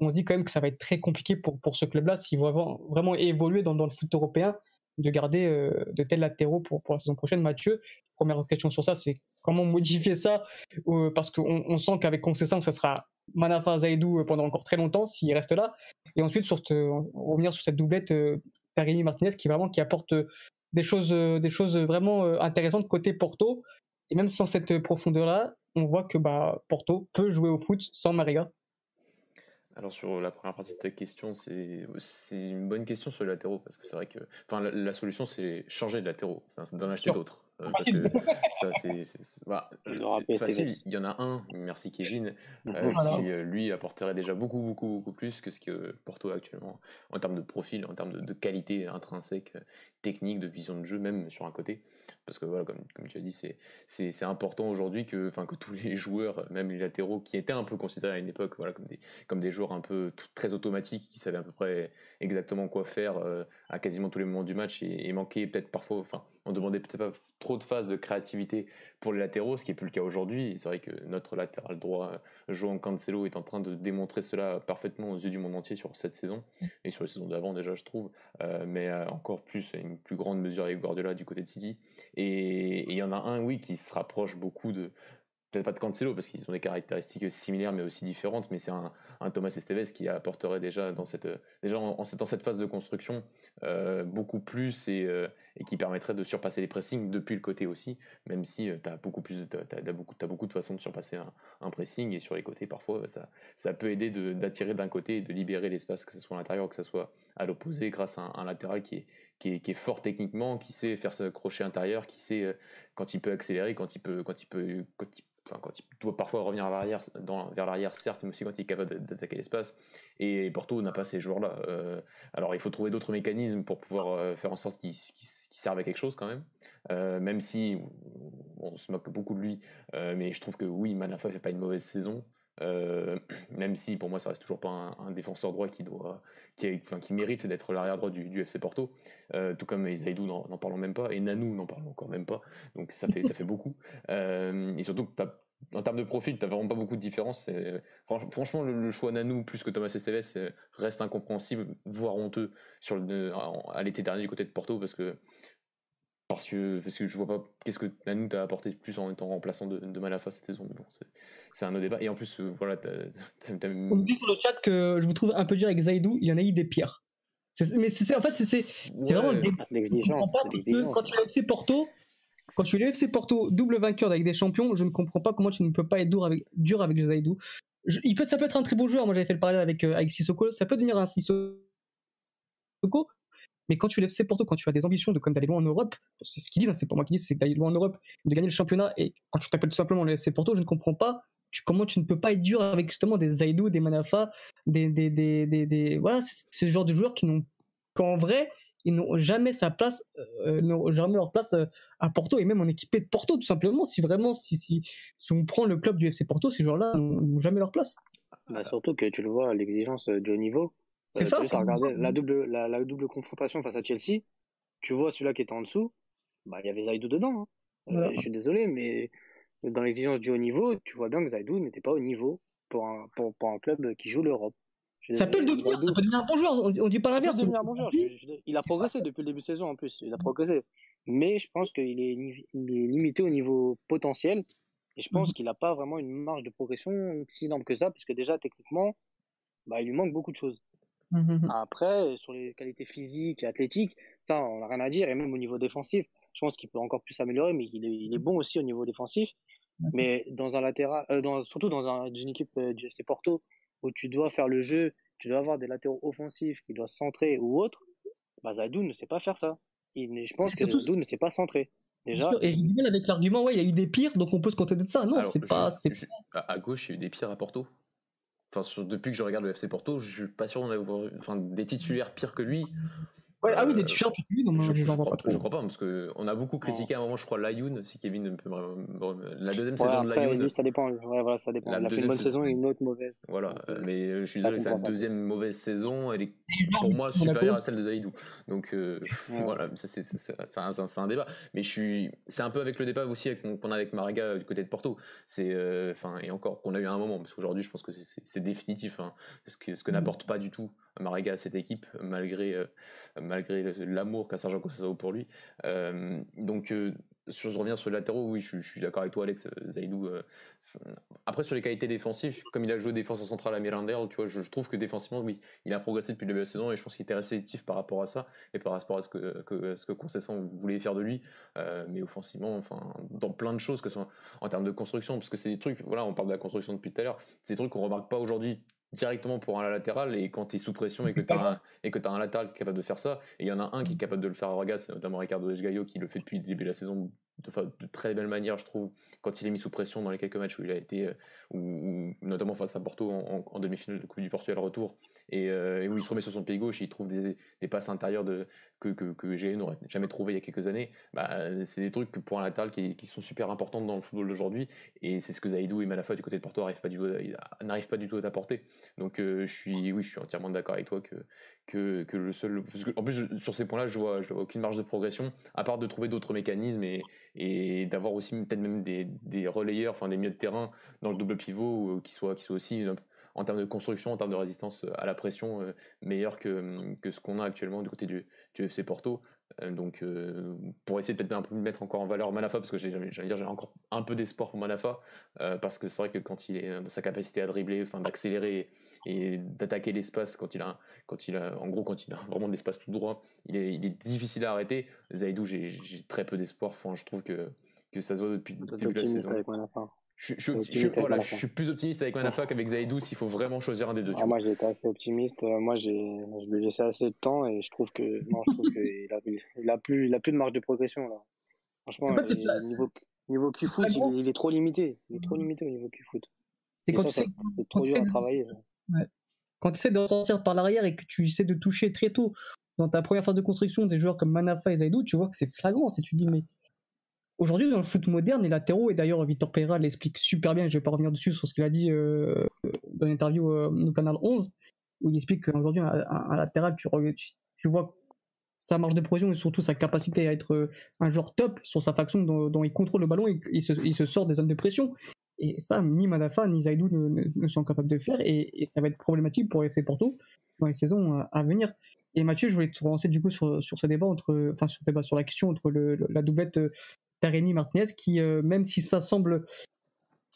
on se dit quand même que ça va être très compliqué pour, pour ce club-là s'il veut vraiment, vraiment évoluer dans, dans, le foot européen de garder euh, de tels latéraux pour, pour la saison prochaine. Mathieu, première question sur ça, c'est comment modifier ça euh, Parce qu'on on sent qu'avec Concession, ça sera Manafa Zaidou euh, pendant encore très longtemps s'il reste là. Et ensuite, sur revenir sur cette doublette euh, Martinez qui vraiment qui apporte euh, des choses, des choses vraiment intéressantes côté Porto. Et même sans cette profondeur-là, on voit que bah, Porto peut jouer au foot sans Mariga. Alors sur la première partie de ta question, c'est une bonne question sur les latéraux, parce que c'est vrai que enfin, la, solution c'est changer de latéraux, d'en acheter d'autres. Euh, parce que ça, c'est. Bah, [laughs] facile, il y en a un, merci Kevin, euh, qui euh, lui apporterait déjà beaucoup, beaucoup, beaucoup plus que ce que Porto a actuellement en termes de profil, en termes de, de qualité intrinsèque, technique, de vision de jeu, même sur un côté. Parce que voilà, comme, tu as dit, c'est important aujourd'hui que, que tous les [laughs] joueurs, même les latéraux, qui étaient un peu considérés à une époque voilà, comme, des, comme des joueurs un peu très automatiques, qui savaient à peu près exactement quoi faire à quasiment tous les moments du match et, et manquaient peut-être parfois, enfin, on demandait peut-être pas trop de phases de créativité pour les latéraux, ce qui n'est plus le cas aujourd'hui. C'est vrai que notre latéral droit, João Cancelo, est en train de démontrer cela parfaitement aux yeux du monde entier sur cette saison et sur les saisons d'avant déjà, je trouve, euh, mais euh, encore plus une plus grande mesure avec Guardiola du côté de City. Et il y en a un, oui, qui se rapproche beaucoup de, peut-être pas de Cancelo parce qu'ils ont des caractéristiques similaires mais aussi différentes, mais c'est un, Thomas Esteves qui apporterait déjà dans cette, déjà en, dans cette phase de construction euh, beaucoup plus et, euh, et, qui permettrait de surpasser les pressings depuis le côté aussi, même si euh, tu as beaucoup plus as, beaucoup, as beaucoup de façons de surpasser un, pressing et sur les côtés parfois ça, ça peut aider d'attirer d'un côté et de libérer l'espace que ce soit à l'intérieur que ce soit à l'opposé grâce à un, latéral qui est, qui est, fort techniquement, qui sait faire ce crochet intérieur, qui sait quand il peut accélérer, quand il peut, quand il peut, quand il doit parfois revenir l'arrière, vers l'arrière, certes, mais aussi quand il est capable d'attaquer l'espace. Et Porto n'a pas ces joueurs-là. Euh, alors il faut trouver d'autres mécanismes pour pouvoir euh, faire en sorte qu'ils servent à quelque chose quand même. Euh, même si on se moque beaucoup de lui, mais je trouve que oui, Manafa fait pas une mauvaise saison. [clears throat] même si pour moi ça reste toujours pas un, défenseur droit qui doit qui, enfin, qui mérite d'être l'arrière droit du, FC Porto. Tout comme Zaidou n'en parlons même pas et Nanou n'en parlons encore même pas. Donc ça fait ça fait beaucoup. Et surtout en termes de profil, tu n'as vraiment pas beaucoup de différence. Franchement, le, choix Nanou plus que Thomas Esteves reste incompréhensible, voire honteux à l'été dernier du côté de Porto parce que parce que, parce que je vois pas qu'est-ce que Nanou t'a apporté plus en étant remplaçant de, de Malafa cette saison. bon, c'est un autre débat. Et en plus, euh, voilà, On me dit sur le chat que je vous trouve un peu dur avec Zaidou, il y en a eu des pires. Mais c'est en fait, c'est vraiment le débat. L'exigence. Quand tu as FC Porto, quand tu es le FC Porto double vainqueur avec des champions, je ne comprends pas comment tu ne peux pas être dur avec, dur avec Zaidou. il peut, ça peut être un très beau joueur. Moi, j'avais fait le parallèle avec, euh, avec Sissoko. Ça peut devenir un Sissoko. Mais quand tu es FC Porto, quand tu as des ambitions de comme d'aller loin en Europe, c'est ce qu'ils disent, hein, c'est pas moi qui dis, c'est d'aller loin en Europe, de gagner le championnat. Et quand tu t'appelles tout simplement le FC Porto, je ne comprends pas comment tu ne peux pas être dur avec justement des Zaidou, des Manafa, des, des, des, des, voilà, ce genre de joueurs qui n'ont qu'en vrai, ils n'ont jamais sa place, euh, n'ont jamais leur place euh, à Porto et même en équipé de Porto tout simplement. Si vraiment, si, si, si on prend le club du FC Porto, ces joueurs-là n'ont jamais leur place. Bah, surtout que tu le vois, l'exigence du haut niveau. C'est euh, ça. la double, la, double confrontation face à Chelsea. Tu vois celui-là qui est en dessous, bah il y avait Zaidou dedans. Hein. je suis désolé, mais dans l'exigence du haut niveau, tu vois bien que Zaidou n'était pas au niveau pour un, pour, pour un club qui joue l'Europe. Ça peut le devenir, ça peut devenir un bon joueur. On, dit pas l'inverse. Il a progressé depuis le début de saison en plus. Il a progressé. Mais je pense qu'il est, limité au niveau potentiel. Et je pense mhm. qu'il n'a pas vraiment une marge de progression si énorme que ça, puisque déjà techniquement, bah, il lui manque beaucoup de choses. Mhm, mhm. Après, sur les qualités physiques et athlétiques, ça, on n'a rien à dire. Et même au niveau défensif, je pense qu'il peut encore plus s'améliorer, mais il est, bon aussi au niveau défensif. Mais dans un latéral, euh, dans, surtout dans un, une équipe euh, du FC Porto, où tu dois faire le jeu, tu dois avoir des latéraux offensifs qui doivent centrer ou autre, bah Zadou ne sait pas faire ça. Il, je pense que Zadou ne sait pas centrer. Déjà. Et je dis avec l'argument, ouais, il y a eu des pires, donc on peut se contenter de ça. Non, c'est pas. à gauche, il y a eu des pires à Porto. Depuis que je regarde le FC Porto, je suis pas sûr d'en avoir enfin, des titulaires pires que lui ah oui, des t-shirts non, je, je, crois, je, crois, pas, parce qu'on a beaucoup critiqué à un moment, je crois, Layoun, si Kevin peut La deuxième saison de Layoun. Ça dépend, ouais, voilà, ça dépend. La il a fait une bonne saison et une autre mauvaise. Voilà, mais euh, je suis désolé, sa deuxième mauvaise saison, elle est pour moi supérieure à celle de Zaidou. Donc euh, [laughs] voilà, ça c'est un, débat. Mais je suis, c'est un peu avec le débat aussi qu'on a avec Maraga du côté de Porto. C'est, euh, enfin, et encore qu'on a eu un moment, parce qu'aujourd'hui, je pense que c'est définitif, hein, ce que, ce que mm. n'apporte pas du tout Mariga à cette équipe, malgré, euh, malgré l'amour qu'a Sergio Conceição pour lui. Euh, donc, euh, sur, je reviens sur les latéraux, oui, je, suis d'accord avec toi, Alex. Zaidou. après, sur les qualités défensives, comme il a joué défense en centrale à Mirandel, tu vois, je, trouve que défensivement, oui, il a progressé depuis le début de la saison et je pense qu'il était réceptif par rapport à ça et par rapport à ce que, que voulait faire de lui. mais offensivement, enfin, dans plein de choses, que ce soit en termes de construction, parce que c'est des trucs, voilà, on parle de la construction depuis tout à l'heure, c'est des trucs qu'on remarque pas aujourd'hui directement pour un latéral et quand tu es sous pression et que tu as, un, et que as un latéral qui est capable de faire ça, et il y en a un qui est capable de le faire à Vargas, notamment Ricardo Esgaio qui le fait depuis le début de la saison de, de, très belle manière, je trouve, quand il est mis sous pression dans les quelques matchs où il a été, notamment face à Porto en, demi-finale de Coupe du Portugal retour, euh, et, où il se remet sur son pied gauche, et il trouve des, passes intérieures que, que, que n'aurait jamais trouvé il y a quelques années. Bah, c'est des trucs pour un latéral qui, qui, sont super importants dans le football d'aujourd'hui, et c'est ce que Zaidou et Malafa du côté de Porto n'arrivent pas, du tout, pas du tout à t'apporter. Donc euh, je suis, oui, je suis entièrement d'accord avec toi que, que, que le seul. en plus, sur ces points-là, je vois, vois aucune marge de progression, à part de trouver d'autres mécanismes et, et d'avoir aussi peut-être même des, des, relayeurs, enfin des milieux de terrain dans le double pivot qui soient, qui soient aussi en termes de construction, en termes de résistance à la pression, euh, meilleur que, que ce qu'on a actuellement du côté du, du FC Porto. Euh, donc, euh, pour essayer peut-être un peu mettre encore en valeur Manafa, parce que j'ai dire j'ai encore un peu d'espoir pour Manafa, parce que c'est vrai que quand il est dans sa capacité à dribbler, enfin d'accélérer et d'attaquer l'espace quand il a quand il a en gros quand il a vraiment de l'espace tout droit il est, il est difficile à arrêter. Zaidou j'ai très peu d'espoir. Enfin je trouve que que ça se voit depuis le début de la saison je, je, je, suis plus optimiste avec Manafa qu'avec Zaidou s'il faut vraiment choisir un des deux. Ah, moi été assez optimiste. Euh, moi j'ai je lui ai laissé assez de temps et je trouve que non, je trouve qu'il a, il a plus il a plus de marge de progression là. Franchement, en fait, niveau, niveau Q-foot, il, il, est trop limité. Il est trop limité au niveau Q-foot. C'est quand tu c'est trop dur à travailler. Quand tu essaies de ressortir par l'arrière et que tu essaies de toucher très tôt dans ta première phase de construction des joueurs comme Manafa et Zaidou, tu vois que c'est flagrant. Si tu dis, mais aujourd'hui, dans le foot moderne, les latéraux, et d'ailleurs, Victor Pereira l'explique super bien, je vais pas revenir dessus sur ce qu'il a dit euh, dans l'interview euh, au Canal 11, où il explique qu'aujourd'hui, un, latéral, tu, vois sa marge de progression et surtout sa capacité à être euh, un joueur top sur sa façon dont, il contrôle le ballon et il se, sort des zones de pression. Et ça, ni Madafa ni Zaidou ne, sont capables de faire, et, ça va être problématique pour FC Porto dans les saisons à venir. Et Mathieu, je voulais te relancer du coup sur, ce débat entre, enfin sur, la question entre la doublette Taremi Martinez, qui euh, même si ça semble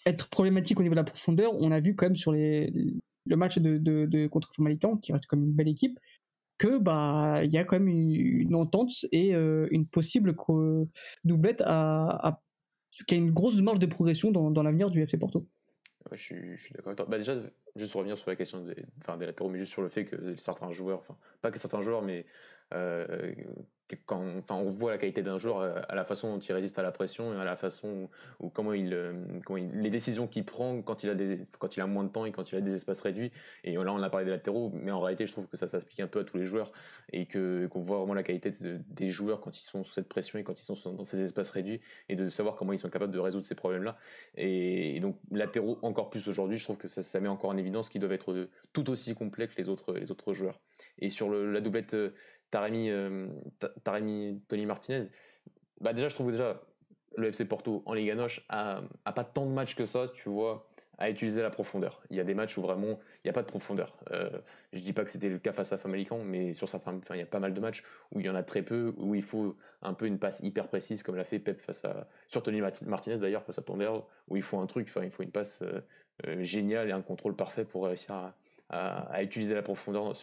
être problématique au niveau de la profondeur, on a vu quand même sur le match de, de, contre Famalicão, qui reste comme une belle équipe, que bah il y a quand même une, entente et euh, une possible doublette à, à qui a une grosse marge de progression dans, l'avenir du FC Porto. je suis, d'accord. Bah déjà, juste revenir sur la question des, enfin, des latéraux, mais juste sur le fait que certains joueurs, enfin, pas que certains joueurs, mais euh, quand, enfin, on voit la qualité d'un joueur euh, à la façon dont il résiste à la pression à la façon où, comment, il, euh, comment les décisions qu'il prend quand il a des, quand il a moins de temps et quand il a des espaces réduits. Et là, on a parlé des latéraux, mais en réalité, je trouve que ça s'applique un peu à tous les joueurs et que qu'on voit vraiment la qualité des joueurs quand ils sont sous cette pression et quand ils sont dans ces espaces réduits et de savoir comment ils sont capables de résoudre ces problèmes-là. Et, donc, latéraux encore plus aujourd'hui, je trouve que ça, met encore en évidence qu'ils doivent être tout aussi complets que les autres, les autres joueurs. Et sur la doublette Taremi, euh, Taremi Tony Martinez, bah déjà, je trouve déjà, le FC Porto en Liga Noche a, pas tant de matchs que ça, tu vois, à utiliser la profondeur. Il y a des matchs où vraiment il n'y a pas de profondeur. Euh, je dis pas que c'était le cas face à Famalicão, mais sur certains, enfin, il y a pas mal de matchs où il y en a très peu, où il faut un peu une passe hyper précise, comme l'a fait Pep face à, sur Tony Martinez d'ailleurs, face à Ponder, où il faut un truc, enfin, il faut une passe euh, euh, géniale et un contrôle parfait pour réussir à, à, utiliser la profondeur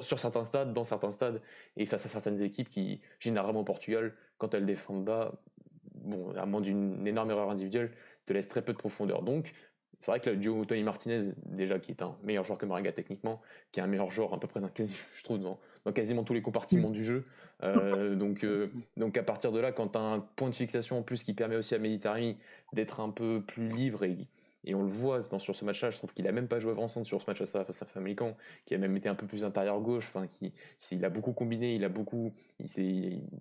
sur certains stades, dans certains stades, et face à certaines équipes qui, généralement Portugal, quand elles défendent bas, bon, à moins d'une énorme erreur individuelle, te laisse très peu de profondeur. Donc, c'est vrai que le duo Tony Martinez, déjà, qui est un meilleur joueur que Mariga techniquement, qui est un meilleur joueur à peu près dans, quasiment tous les compartiments du jeu. Euh, donc, euh, donc, à partir de là, quand tu as un point de fixation en plus qui permet aussi à Méditerranée d'être un peu plus libre et et on le voit sur ce match-là, je trouve qu'il a même pas joué avant-centre sur ce match face à, Famicom, qui a même été un peu plus intérieur gauche, enfin, qui, il a beaucoup combiné, il a beaucoup, il,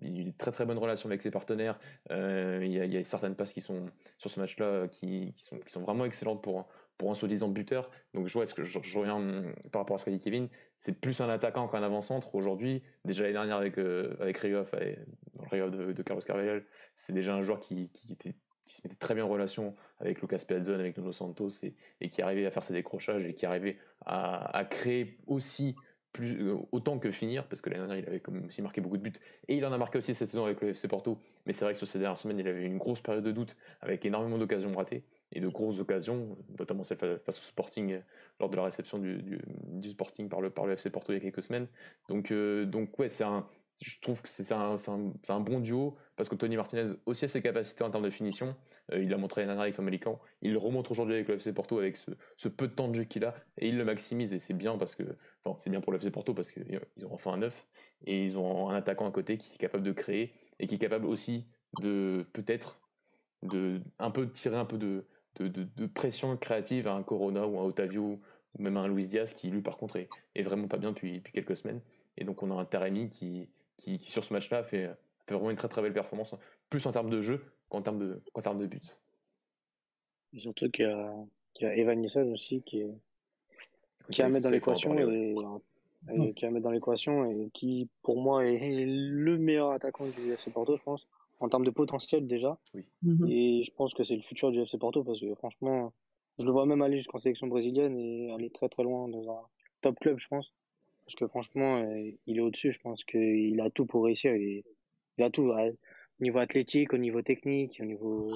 il, a une très très bonne relation avec ses partenaires. Euh, il, y a, certaines passes qui sont sur ce match-là qui, sont, vraiment excellentes pour, pour un soi-disant buteur. Donc je vois, est-ce que je, reviens hum, par rapport à ce qu'a dit Kevin, c'est plus un attaquant qu'un avant-centre aujourd'hui. Déjà l'année dernière avec, euh, avec Rioff, dans le Rioff de, Carlos Carvalhal, c'est déjà un joueur qui était qui se mettait très bien en relation avec Lucas Piazzone, avec Nuno Santos, et, qui arrivait à faire ses décrochages et qui arrivait à, créer aussi plus, euh, autant que finir, parce que l'année dernière, il avait aussi marqué beaucoup de buts, et il en a marqué aussi cette saison avec le FC Porto, mais c'est vrai que sur ces dernières semaines, il avait une grosse période de doute, avec énormément d'occasions ratées, et de grosses occasions, notamment celle face au Sporting euh, lors de la réception du, du, Sporting par le, par le FC Porto il y a quelques semaines. Donc, euh, donc ouais, c'est un, je trouve que c'est un, bon duo parce que Tony Martinez aussi a ses capacités en termes de finition. Euh, il a montré l'année avec Famalicão. Il le remonte aujourd'hui avec le FC Porto avec ce, peu de temps de jeu qu'il a et il le maximise et c'est bien parce que enfin, c'est bien pour le FC Porto parce qu'ils ont enfin un neuf et ils ont un attaquant à côté qui est capable de créer et qui est capable aussi de peut-être de un peu tirer un peu de, pression créative à un Corona ou un Otavio ou même un Luis Diaz qui lui par contre est, vraiment pas bien depuis quelques semaines. Et donc on a un Taremi qui, qui, sur ce match-là fait, fait, vraiment une très très belle performance, plus en termes de jeu qu'en termes de, qu'en termes de buts. surtout qu'il y a, y a Evan Nissan aussi qui est, qui à mettre dans l'équation et, qui à mettre dans l'équation et qui pour moi est le meilleur attaquant du FC Porto je pense en termes de potentiel déjà oui. Mhm. et je pense que c'est le futur du FC Porto parce que franchement je le vois même aller jusqu'en sélection brésilienne et aller très très loin dans un top club je pense parce que franchement, euh, il est au-dessus. Je pense qu'il a tout pour réussir. Il, a tout. Au niveau athlétique, au niveau technique, au niveau.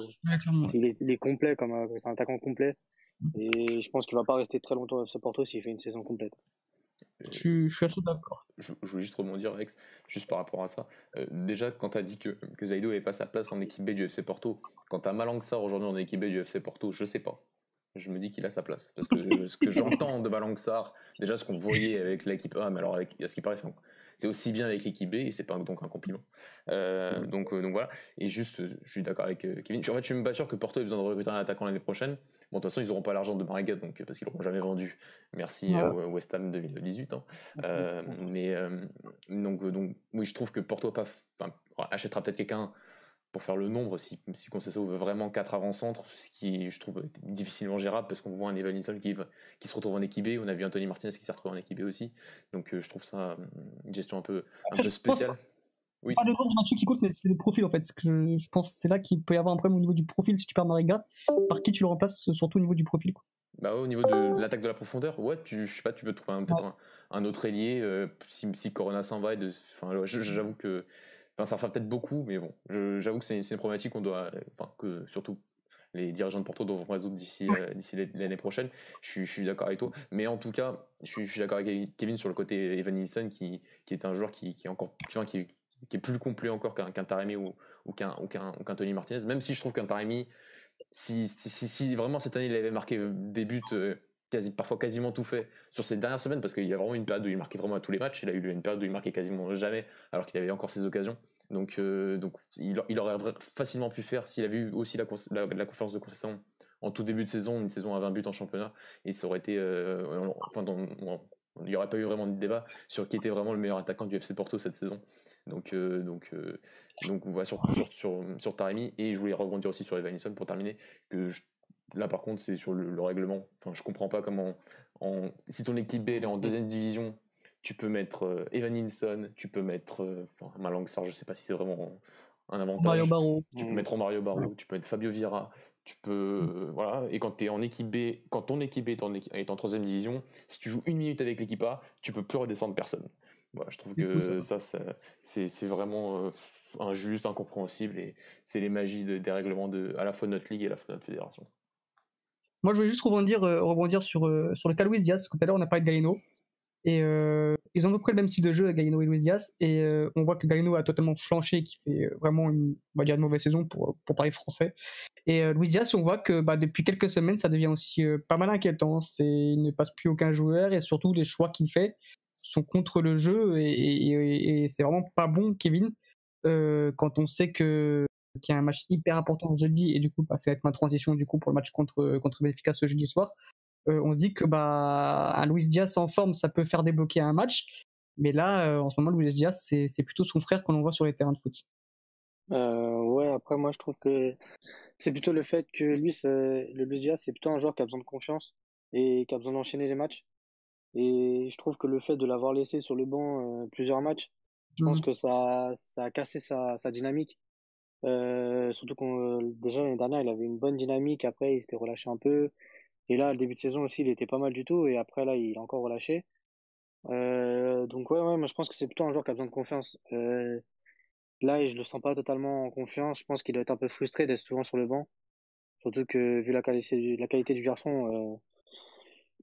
il, est, complet, comme c'est un attaquant complet. Mm. Et je pense qu'il va pas rester très longtemps à FC Porto s'il fait une saison complète. Je, suis assez d'accord. Je, voulais juste rebondir, Rex, juste par rapport à ça. Euh, déjà, quand tu as dit que, que Zaido n'avait pas sa place en équipe B du FC Porto, quand tu as Malang aujourd'hui en équipe B du FC Porto, je sais pas je me dis qu'il a sa place. Parce que ce que j'entends de Balanxar, déjà ce qu'on voyait avec l'équipe A, mais alors avec, à ce qui paraît, c'est aussi bien avec l'équipe B et c'est pas donc un compliment. Euh, donc, euh, donc voilà. Et juste, je suis d'accord avec euh, Kevin. En fait, je suis même pas sûr que Porto ait besoin de recruter un attaquant l'année prochaine. Bon, de toute façon, ils n'auront pas l'argent de Mariga, donc parce qu'ils l'auront jamais vendu. Merci au West Ham 2018. Hein. mais donc, donc, oui, je trouve que Porto pas, achètera peut-être quelqu'un pour faire le nombre, si, si Conceição veut vraiment 4 avant-centres, ce qui je trouve difficilement gérable parce qu'on voit un Evan Nilsson qui, qui se retrouve en équipe B, on a vu Anthony Martinez qui s'est retrouvé en équipe B aussi, donc euh, je trouve ça euh, une gestion un peu, un peu spéciale. Oui. Pas le nom Mathieu qui compte, mais c'est le profil en fait. Que je, je pense c'est là qu'il peut y avoir un problème au niveau du profil si tu perds Mariga. Par qui tu le remplaces, surtout au niveau du profil quoi. Bah au niveau de, l'attaque de la profondeur, ouais, tu, je sais pas, tu peux trouver peut-être un, autre ailier euh, si, si, Corona s'en va. Enfin, j'avoue que Enfin, ça fera peut-être beaucoup, mais bon, j'avoue que c'est une problématique qu'on doit, enfin, que surtout les dirigeants de Porto devront résoudre d'ici euh, l'année prochaine. Je suis, d'accord avec toi, mais en tout cas, je suis, d'accord avec Kevin sur le côté Evan Nilsson qui, qui est un joueur qui, qui est encore qui, qui, est plus complet encore qu'un Taremi ou, ou qu'un qu'un Tony Martinez. Même si je trouve qu'un Taremi, si, si, si, vraiment cette année il avait marqué des buts. Euh, Parfois quasiment tout fait sur ces dernières semaines parce qu'il y a vraiment une période où il marquait vraiment à tous les matchs. Il a eu une période où il marquait quasiment jamais alors qu'il avait encore ses occasions. Donc, euh, donc il, aurait facilement pu faire s'il avait eu aussi la, la, conférence de concession en tout début de saison, une saison à 20 buts en championnat, et ça aurait été. Euh, enfin, il n'y aurait pas eu vraiment de débat sur qui était vraiment le meilleur attaquant du FC Porto cette saison. Donc, euh, donc, donc on va sur, sur, sur, Taremi, et je voulais rebondir aussi sur Evanilson pour terminer, que là par contre c'est sur le, règlement. Enfin, je comprends pas comment. En, si ton équipe B est en deuxième division tu peux mettre euh, Evan Nilsson, tu peux mettre, euh, enfin, ma langue sort, je sais pas si c'est vraiment un avantage. Mario Barro. Tu peux mettre Mario Barro, tu peux mettre Fabio Vieira, tu peux, euh, voilà, et quand tu es en équipe B, quand ton équipe B est en, est en troisième division, si tu joues une minute avec l'équipe A, tu peux plus redescendre personne. Voilà, je trouve que ça, c'est vraiment injuste, incompréhensible, et c'est les magies de, des règlements de, à la fois de notre ligue et à la fois de notre fédération. Moi, je voulais juste rebondir, rebondir sur, sur le cas Luis Diaz, parce que tout à l'heure, on a parlé de Galeno. Et euh, ils ont à peu près le même style de jeu, Galino et Luis Diaz. Et euh, on voit que Galino a totalement flanché, qui fait vraiment une, on va dire, une mauvaise saison pour, pour parler français. Et euh, Luis Diaz, on voit que bah, depuis quelques semaines, ça devient aussi pas mal inquiétant. Il ne passe plus aucun joueur et surtout les choix qu'il fait sont contre le jeu et, c'est vraiment pas bon, Kevin. quand on sait que qu'il y a un match hyper important jeudi et du coup bah, ça va être ma transition du coup pour le match contre contre Benfica ce jeudi soir euh, on se dit que bah, un Luis Diaz en forme, ça peut faire débloquer un match. Mais là, euh, en ce moment, Luis Diaz, c'est plutôt son frère qu'on voit sur les terrains de foot. Euh, ouais, après, moi, je trouve que c'est plutôt le fait que Luis, le Luis Diaz, c'est plutôt un joueur qui a besoin de confiance et qui a besoin d'enchaîner les matchs. Et je trouve que le fait de l'avoir laissé sur le banc plusieurs matchs, je pense mmh. que ça, ça a cassé sa, sa dynamique. Surtout qu'on déjà l'année dernière, il avait une bonne dynamique. Après, il s'était relâché un peu. Et là, le début de saison aussi, il était pas mal du tout. Et après, là, il a encore relâché. donc ouais, ouais, moi je pense que c'est plutôt un joueur qui a besoin de confiance. là, je le sens pas totalement en confiance. Je pense qu'il doit être un peu frustré d'être souvent sur le banc. Surtout que vu la qualité, la qualité du garçon,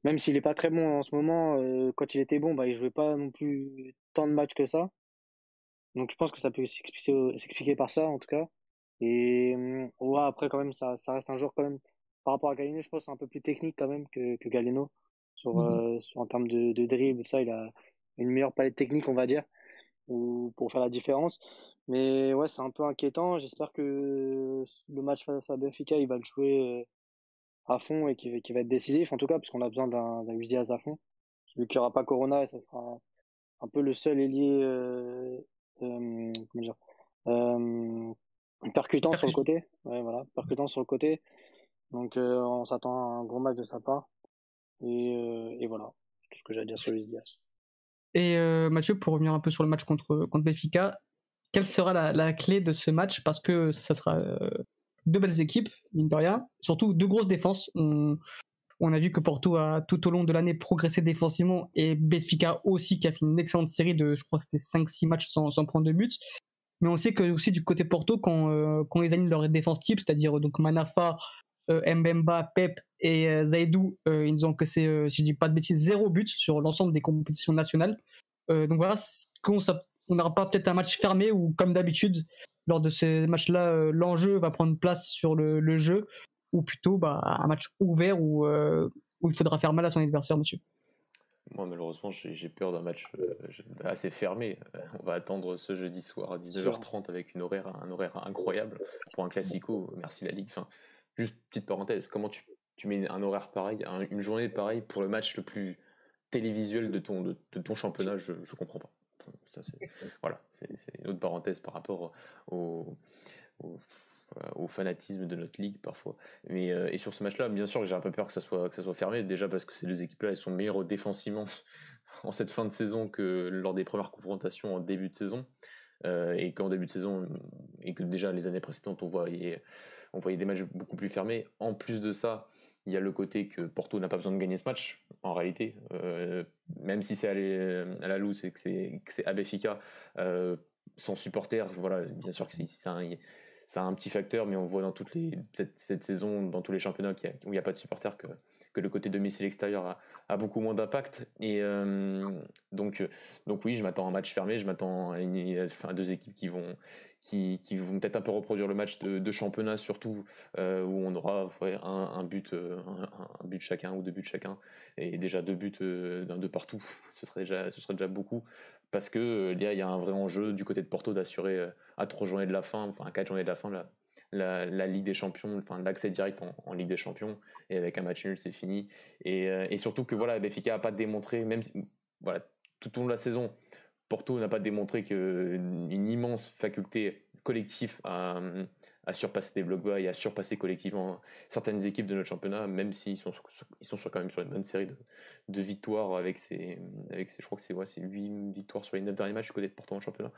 même s'il est pas très bon en ce moment, quand il était bon, bah, il jouait pas non plus tant de matchs que ça. Donc je pense que ça peut s'expliquer par ça en tout cas. Et ouais, après quand même ça, ça reste un joueur quand même par rapport à Galeno, je pense c'est un peu plus technique quand même que, que Galeno sur, mmh sur en termes de, de dribble ça, il a une meilleure palette technique on va dire ou pour faire la différence. Mais ouais, c'est un peu inquiétant. J'espère que le match face à Benfica, il va le jouer à fond et qui, qui va être décisif en tout cas parce qu'on a besoin d'un Diaz à fond. Vu qu'il n'y aura pas Corona et ça sera un peu le seul ailier euh, euh, comment dire, euh, percutant sur le côté. Ouais, voilà, percutant sur le côté. Donc on s'attend à un gros match de sa part. Et, et voilà, tout ce que j'ai à dire sur Luis Diaz. Et Mathieu, pour revenir un peu sur le match contre, contre Benfica, quelle sera la, la clé de ce match? Parce que ça sera deux belles équipes, mine de rien. Surtout deux grosses défenses. On, on a vu que Porto a tout au long de l'année progressé défensivement et Benfica aussi qui a fait une excellente série de, je crois, c'était 5-6 matchs sans, prendre de but. Mais on sait que aussi du côté Porto, quand, euh, quand ils alignent leur défense type, c'est-à-dire donc Manafa, euh, Mbemba, Pep et euh, Zaidou, ils nous ont cassé, si je dis pas de bêtises, zéro but sur l'ensemble des compétitions nationales. donc voilà, on n'aura pas peut-être un match fermé ou comme d'habitude, lors de ces matchs-là, euh, l'enjeu va prendre place sur le, jeu, ou plutôt bah, un match ouvert où, euh, où il faudra faire mal à son adversaire, monsieur moi, malheureusement, j'ai peur d'un match euh, assez fermé. On va attendre ce jeudi soir à 19h30 avec une horaire, un horaire incroyable pour un classico. Merci la Ligue. Enfin, juste petite parenthèse, comment tu, tu mets un horaire pareil, une journée pareille pour le match le plus télévisuel de ton, de, ton championnat? Je ne comprends pas voilà, c'est une autre parenthèse par rapport au, au, fanatisme de notre ligue parfois. Mais, euh, et sur ce match-là, bien sûr, j'ai un peu peur que ça soit, que ça soit fermé, déjà parce que ces deux équipes-là, elles sont meilleures défensivement [laughs] en cette fin de saison que lors des premières confrontations en début de saison. Euh, et qu'en début de saison, et que déjà les années précédentes, on voyait, on voyait des matchs beaucoup plus fermés. En plus de ça, il y a le côté que Porto n'a pas besoin de gagner ce match, en réalité. Euh, même si c'est à la loose et que c'est à Béfica, euh, sans supporter, voilà, bien sûr que c'est un, un, petit facteur, mais on voit dans toutes cette, saison, dans tous les championnats où il n'y a pas de supporters, que, que le côté domicile extérieur a, beaucoup moins d'impact. Et euh, donc, donc oui, je m'attends à un match fermé, je m'attends à, à, deux équipes qui vont, qui, vont peut-être un peu reproduire le match de, championnat surtout euh, où on aura un, but euh, un, but chacun ou deux buts chacun et déjà deux buts euh, de partout ce serait déjà ce serait déjà beaucoup parce que il y a un vrai enjeu du côté de Porto d'assurer à trois journées de la fin enfin quatre journées de la fin la, la, Ligue des Champions, enfin l'accès direct en, Ligue des Champions, et avec un match nul, c'est fini. Et, surtout que voilà, Benfica n'a pas démontré, même si, voilà, tout au long de la saison, Porto n'a pas démontré qu'une immense faculté collective à, à surpasser des blocs bas et à surpasser collectivement certaines équipes de notre championnat, même s'ils sont, ils sont quand même sur une bonne série de, victoires avec ces, avec je crois que c'est ouais, 8 victoires sur les 9 derniers matchs du côté de Porto en championnat.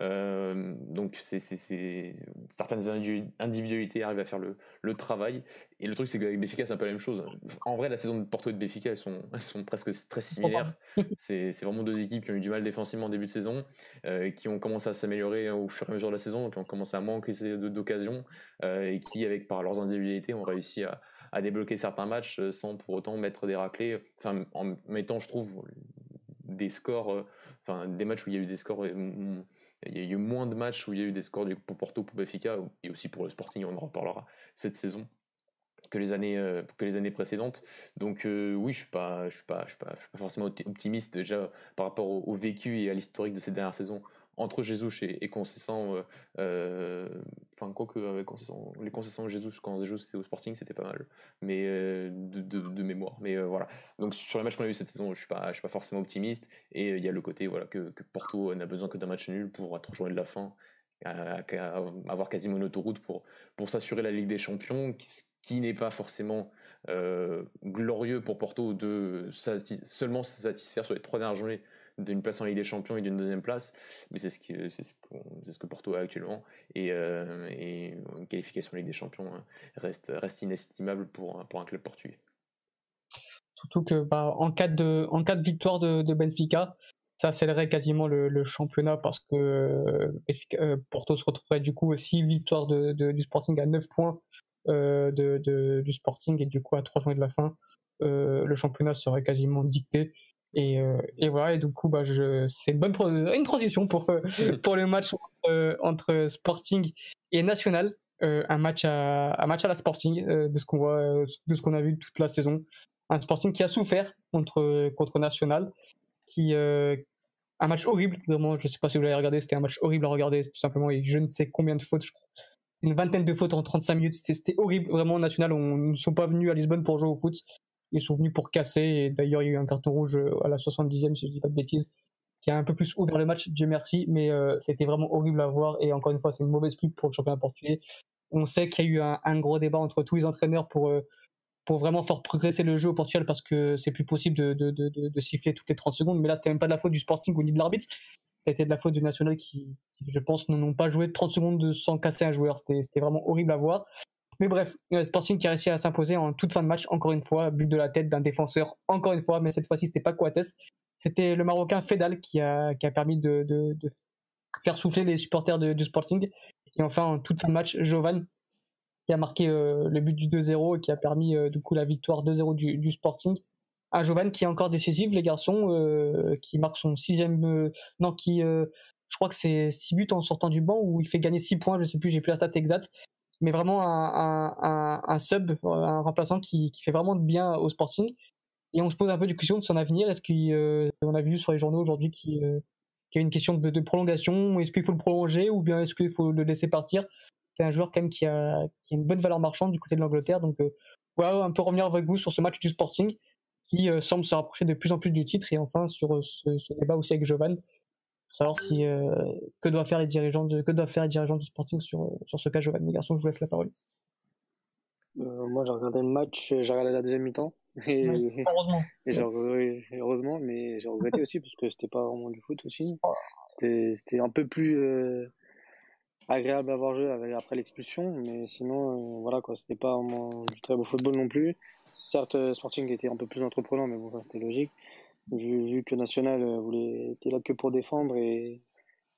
Euh, donc c'est, certaines individualités arrivent à faire le, le travail. Et le truc, c'est qu'avec Béfica, c'est un peu la même chose. En vrai, la saison de Porto et de Béfica, elles sont, elles sont presque très similaires. [laughs] c'est, vraiment deux équipes qui ont eu du mal défensivement en début de saison, euh, qui ont commencé à s'améliorer au fur et à mesure de la saison, qui ont commencé à manquer d'occasions euh, et qui, avec par leurs individualités, ont réussi à, débloquer certains matchs euh, sans pour autant mettre des raclés, enfin, en mettant, je trouve, des scores, euh, enfin, des matchs où il y a eu des scores. il y a eu moins de matchs où il y a eu des scores pour Porto, pour Benfica et aussi pour le Sporting, on en reparlera cette saison que les années que les années précédentes. Donc oui, je suis pas je suis pas je suis pas, forcément optimiste déjà par rapport au, vécu et à l'historique de cette dernière saison entre Jesus et, et Concessant, euh, euh, enfin, quoi que les Concessants de Jesus, quand Jesus était au Sporting, c'était pas mal, mais euh, de, mémoire. Mais voilà. Donc, sur les matchs qu'on a eu cette saison, je suis pas, je suis pas forcément optimiste. Et il y a le côté voilà, que, Porto n'a besoin que d'un match nul pour être rejoint de la fin, avoir quasiment une autoroute pour, pour s'assurer la Ligue des Champions, n'est pas forcément glorieux pour Porto de seulement se satisfaire sur les trois dernières journées d'une place en Ligue des Champions et d'une deuxième place, mais c'est ce, que, c'est ce, que Porto a actuellement. Et, euh, et, une qualification en Ligue des Champions hein, reste, reste inestimable pour, pour un club portugais. Surtout que bah, en, cas de, en cas de victoire de, Benfica, ça accélérerait quasiment le, championnat parce que euh, Porto se retrouverait du coup aussi victoire de, du Sporting à 9 points euh, de, du Sporting et du coup à 3 journées de la fin, euh, le championnat serait quasiment dicté. Et, et voilà, et du coup, bah, c'est une bonne une transition pour, [laughs] pour le match entre Sporting et National. un, match à, un match à la Sporting, de ce qu'on voit, de ce qu'on a vu toute la saison. Un Sporting qui a souffert contre, contre National, qui, euh, un match horrible, vraiment, je sais pas si vous l'avez regardé, c'était un match horrible à regarder, tout simplement, et je ne sais combien de fautes, je crois. Une vingtaine de fautes en 35 minutes, c'était horrible, vraiment, National, on ne sont pas venus à Lisbonne pour jouer au foot, ils sont venus pour casser, et d'ailleurs, il y a eu un carton rouge euh, à la 70e, si je dis pas de bêtises, qui a un peu plus ouvert le match, Dieu merci, mais euh, c'était vraiment horrible à voir, et encore une fois, c'est une mauvaise pub pour le championnat portugais. On sait qu'il y a eu un, gros débat entre tous les entraîneurs pour pour vraiment faire progresser le jeu au Portugal parce que c'est plus possible de, de, de, de, siffler toutes les 30 secondes. Mais là, c'était même pas de la faute du Sporting ou ni de l'arbitre. Ça a été de la faute du National qui, je pense, n'ont pas joué 30 secondes sans casser un joueur. C'était vraiment horrible à voir. Mais bref, le Sporting qui a réussi à s'imposer en toute fin de match, encore une fois, but de la tête d'un défenseur, encore une fois, mais cette fois-ci, c'était pas Coates. C'était le Marocain Fedal qui a, qui a permis de, de, faire souffler les supporters du Sporting. Et enfin, en toute fin de match, Jovan, qui a marqué euh, le but du 2-0 et qui a permis euh, du coup la victoire 2-0 du, Sporting. Un Jovan qui est encore décisif, les garçons, euh, qui marque son sixième, non, qui, je crois que c'est six buts en sortant du banc où il fait gagner six points, je sais plus, j'ai plus la stat exacte, mais vraiment un, sub, un remplaçant qui, qui, fait vraiment de bien au Sporting. Et on se pose un peu du question de son avenir. Est-ce qu'on a vu sur les journaux aujourd'hui qu'il y a une question de, de prolongation? Est-ce qu'il faut le prolonger ou bien est-ce qu'il faut le laisser partir? C'est un joueur quand même qui a, une bonne valeur marchande du côté de l'Angleterre. Donc euh, voilà, un peu revenir avec vous sur ce match du Sporting qui euh, semble se rapprocher de plus en plus du titre et enfin sur euh, ce, débat aussi avec Jovan pour savoir si que doivent faire les dirigeants de, que doivent faire les dirigeants du Sporting sur sur ce cas Jovan. Les garçons, je vous laisse la parole. moi, j'ai regardé le match, j'ai regardé la deuxième mi-temps. Et, [laughs] heureusement. heureusement, mais j'ai regretté aussi parce que c'était pas vraiment du foot aussi. C'était un peu plus agréable à voir jouer après l'expulsion, mais sinon, euh, voilà quoi, c'était pas du très beau football non plus. Certes, euh, Sporting était un peu plus entreprenant, mais bon, ça c'était logique. Vu, vu, que National euh, voulait, était là que pour défendre et,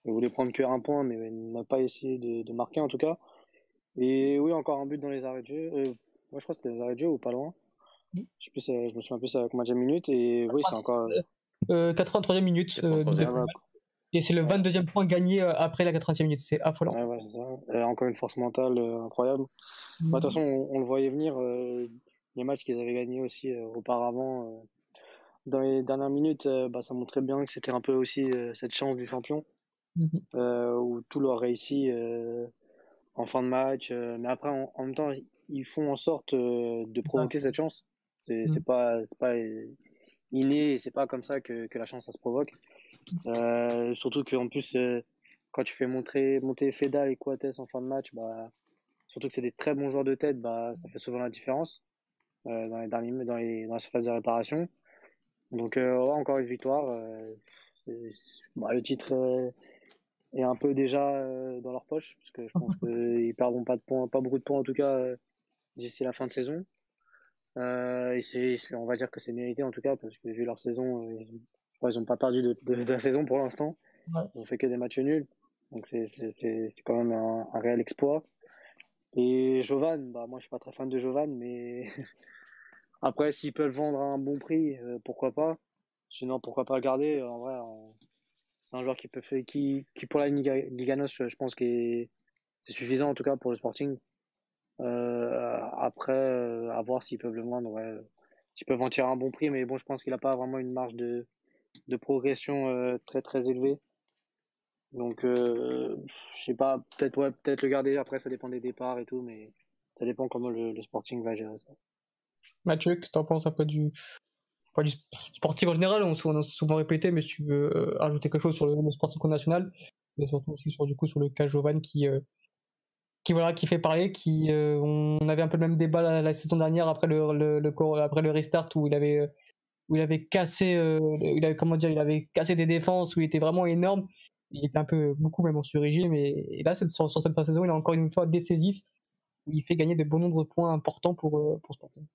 voulait prendre que un point, mais n'a pas essayé de, de, marquer en tout cas. Et oui, encore un but dans les arrêts de jeu. moi, je crois que c'était les arrêts de jeu ou pas loin. Je, sais plus, je me souviens plus à combien de minutes. Et oui, c'est encore. Euh, 83e minute. Et c'est le 22e point gagné euh, après la 80e minute. C'est affolant. Ouais, ouais, ça. Euh, encore une force mentale euh, incroyable. Bah, de toute façon, on, le voyait venir. les matchs qu'ils avaient gagnés aussi auparavant, dans les dernières minutes, bah, ça montrait bien que c'était un peu aussi cette chance du champion. Mhm. où tout leur réussit en fin de match. mais après, en, même temps, ils font en sorte de provoquer cette chance. C'est mhm. pas, pas inné, c'est pas comme ça que, que la chance ça se provoque. Euh, surtout qu'en plus, euh, quand tu fais montrer, monter Feda et Coates en fin de match, bah, surtout que c'est des très bons joueurs de tête, bah, ça fait souvent la différence euh, dans, les derniers, dans, les, dans la surface de réparation. Donc, encore une victoire. Bah, le titre est un peu déjà dans leur poche, parce que je pense qu'ils perdront pas, de points, pas beaucoup de points en tout cas d'ici la fin de saison. et c'est, on va dire que c'est mérité en tout cas, parce que vu leur saison, ils n'ont pas perdu de, de, la saison pour l'instant. Ils ont fait que des matchs nuls. Donc c'est quand même un, réel exploit. Et Jovan, bah moi je suis pas très fan de Jovan, mais [laughs] après s'ils peuvent vendre à un bon prix, euh, pourquoi pas. Sinon pourquoi pas le garder. En vrai, c'est un joueur qui peut faire, qui, qui pour la Liga NOS, je pense que c'est suffisant en tout cas pour le Sporting. Euh, après, euh, à voir s'ils peuvent le vendre, ouais, s'ils peuvent en tirer un bon prix, mais bon, je pense qu'il a pas vraiment une marge de de progression euh, très très élevée. Donc, euh, je sais pas, peut-être ouais, peut-être le garder. Après, ça dépend des départs et tout, mais ça dépend comment le, Sporting va gérer ça. Mathieu, qu'est-ce que t'en penses? Un peu du, du sportif en général On, a souvent répété, mais si tu veux euh, ajouter quelque chose sur le, sportif national, mais surtout aussi sur du coup sur le cas Jovan qui qui voilà qui fait parler, qui on avait un peu le même débat la, saison dernière après le, le, après le restart où il avait où il avait cassé, euh, comment dire, il avait cassé des défenses, où il était vraiment énorme. Il était un peu, beaucoup même en sur-régime. Et, là, sur, sur, cette fin de saison, il est encore une fois décisif, où il fait gagner de bon nombre de points importants pour, euh, pour Sporting.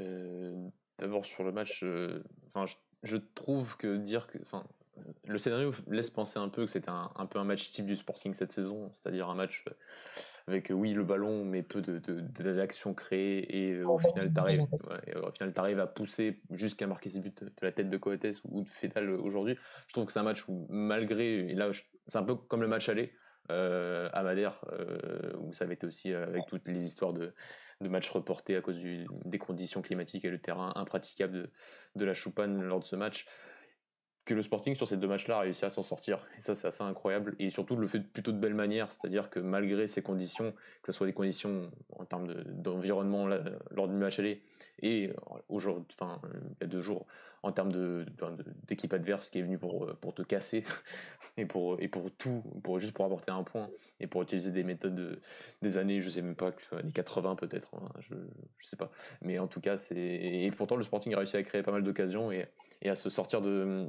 Euh, d'abord sur le match, je, trouve que dire que, enfin, le scénario laisse penser un peu que c'était un, peu un match type du Sporting cette saison, c'est-à-dire un match avec oui le ballon mais peu de, de, créée et au final t'arrives au final à pousser jusqu'à marquer ce but de la tête de Coates ou de Fédal aujourd'hui. Je trouve que c'est un match où malgré et là c'est un peu comme le match aller euh, à Madère euh, où ça avait été aussi euh, avec toutes les histoires de, de matchs reportés à cause des conditions climatiques et le terrain impraticable de, de la Choupane lors de ce match que le Sporting sur ces deux matchs-là a réussi à s'en sortir. Et ça, c'est assez incroyable. Et surtout, le fait plutôt de belle manière. C'est-à-dire que malgré ces conditions, que ce soit des conditions en termes d'environnement lors du match aller et aujourd'hui, enfin, il y a deux jours, en termes d'équipe adverse qui est venue pour, pour te casser [laughs] et pour, tout, juste pour apporter un point et pour utiliser des méthodes des années, je sais même pas, les 80 peut-être, hein, je, je sais pas. Mais en tout cas, c'est. Et pourtant, le Sporting a réussi à créer pas mal d'occasions et à se sortir de.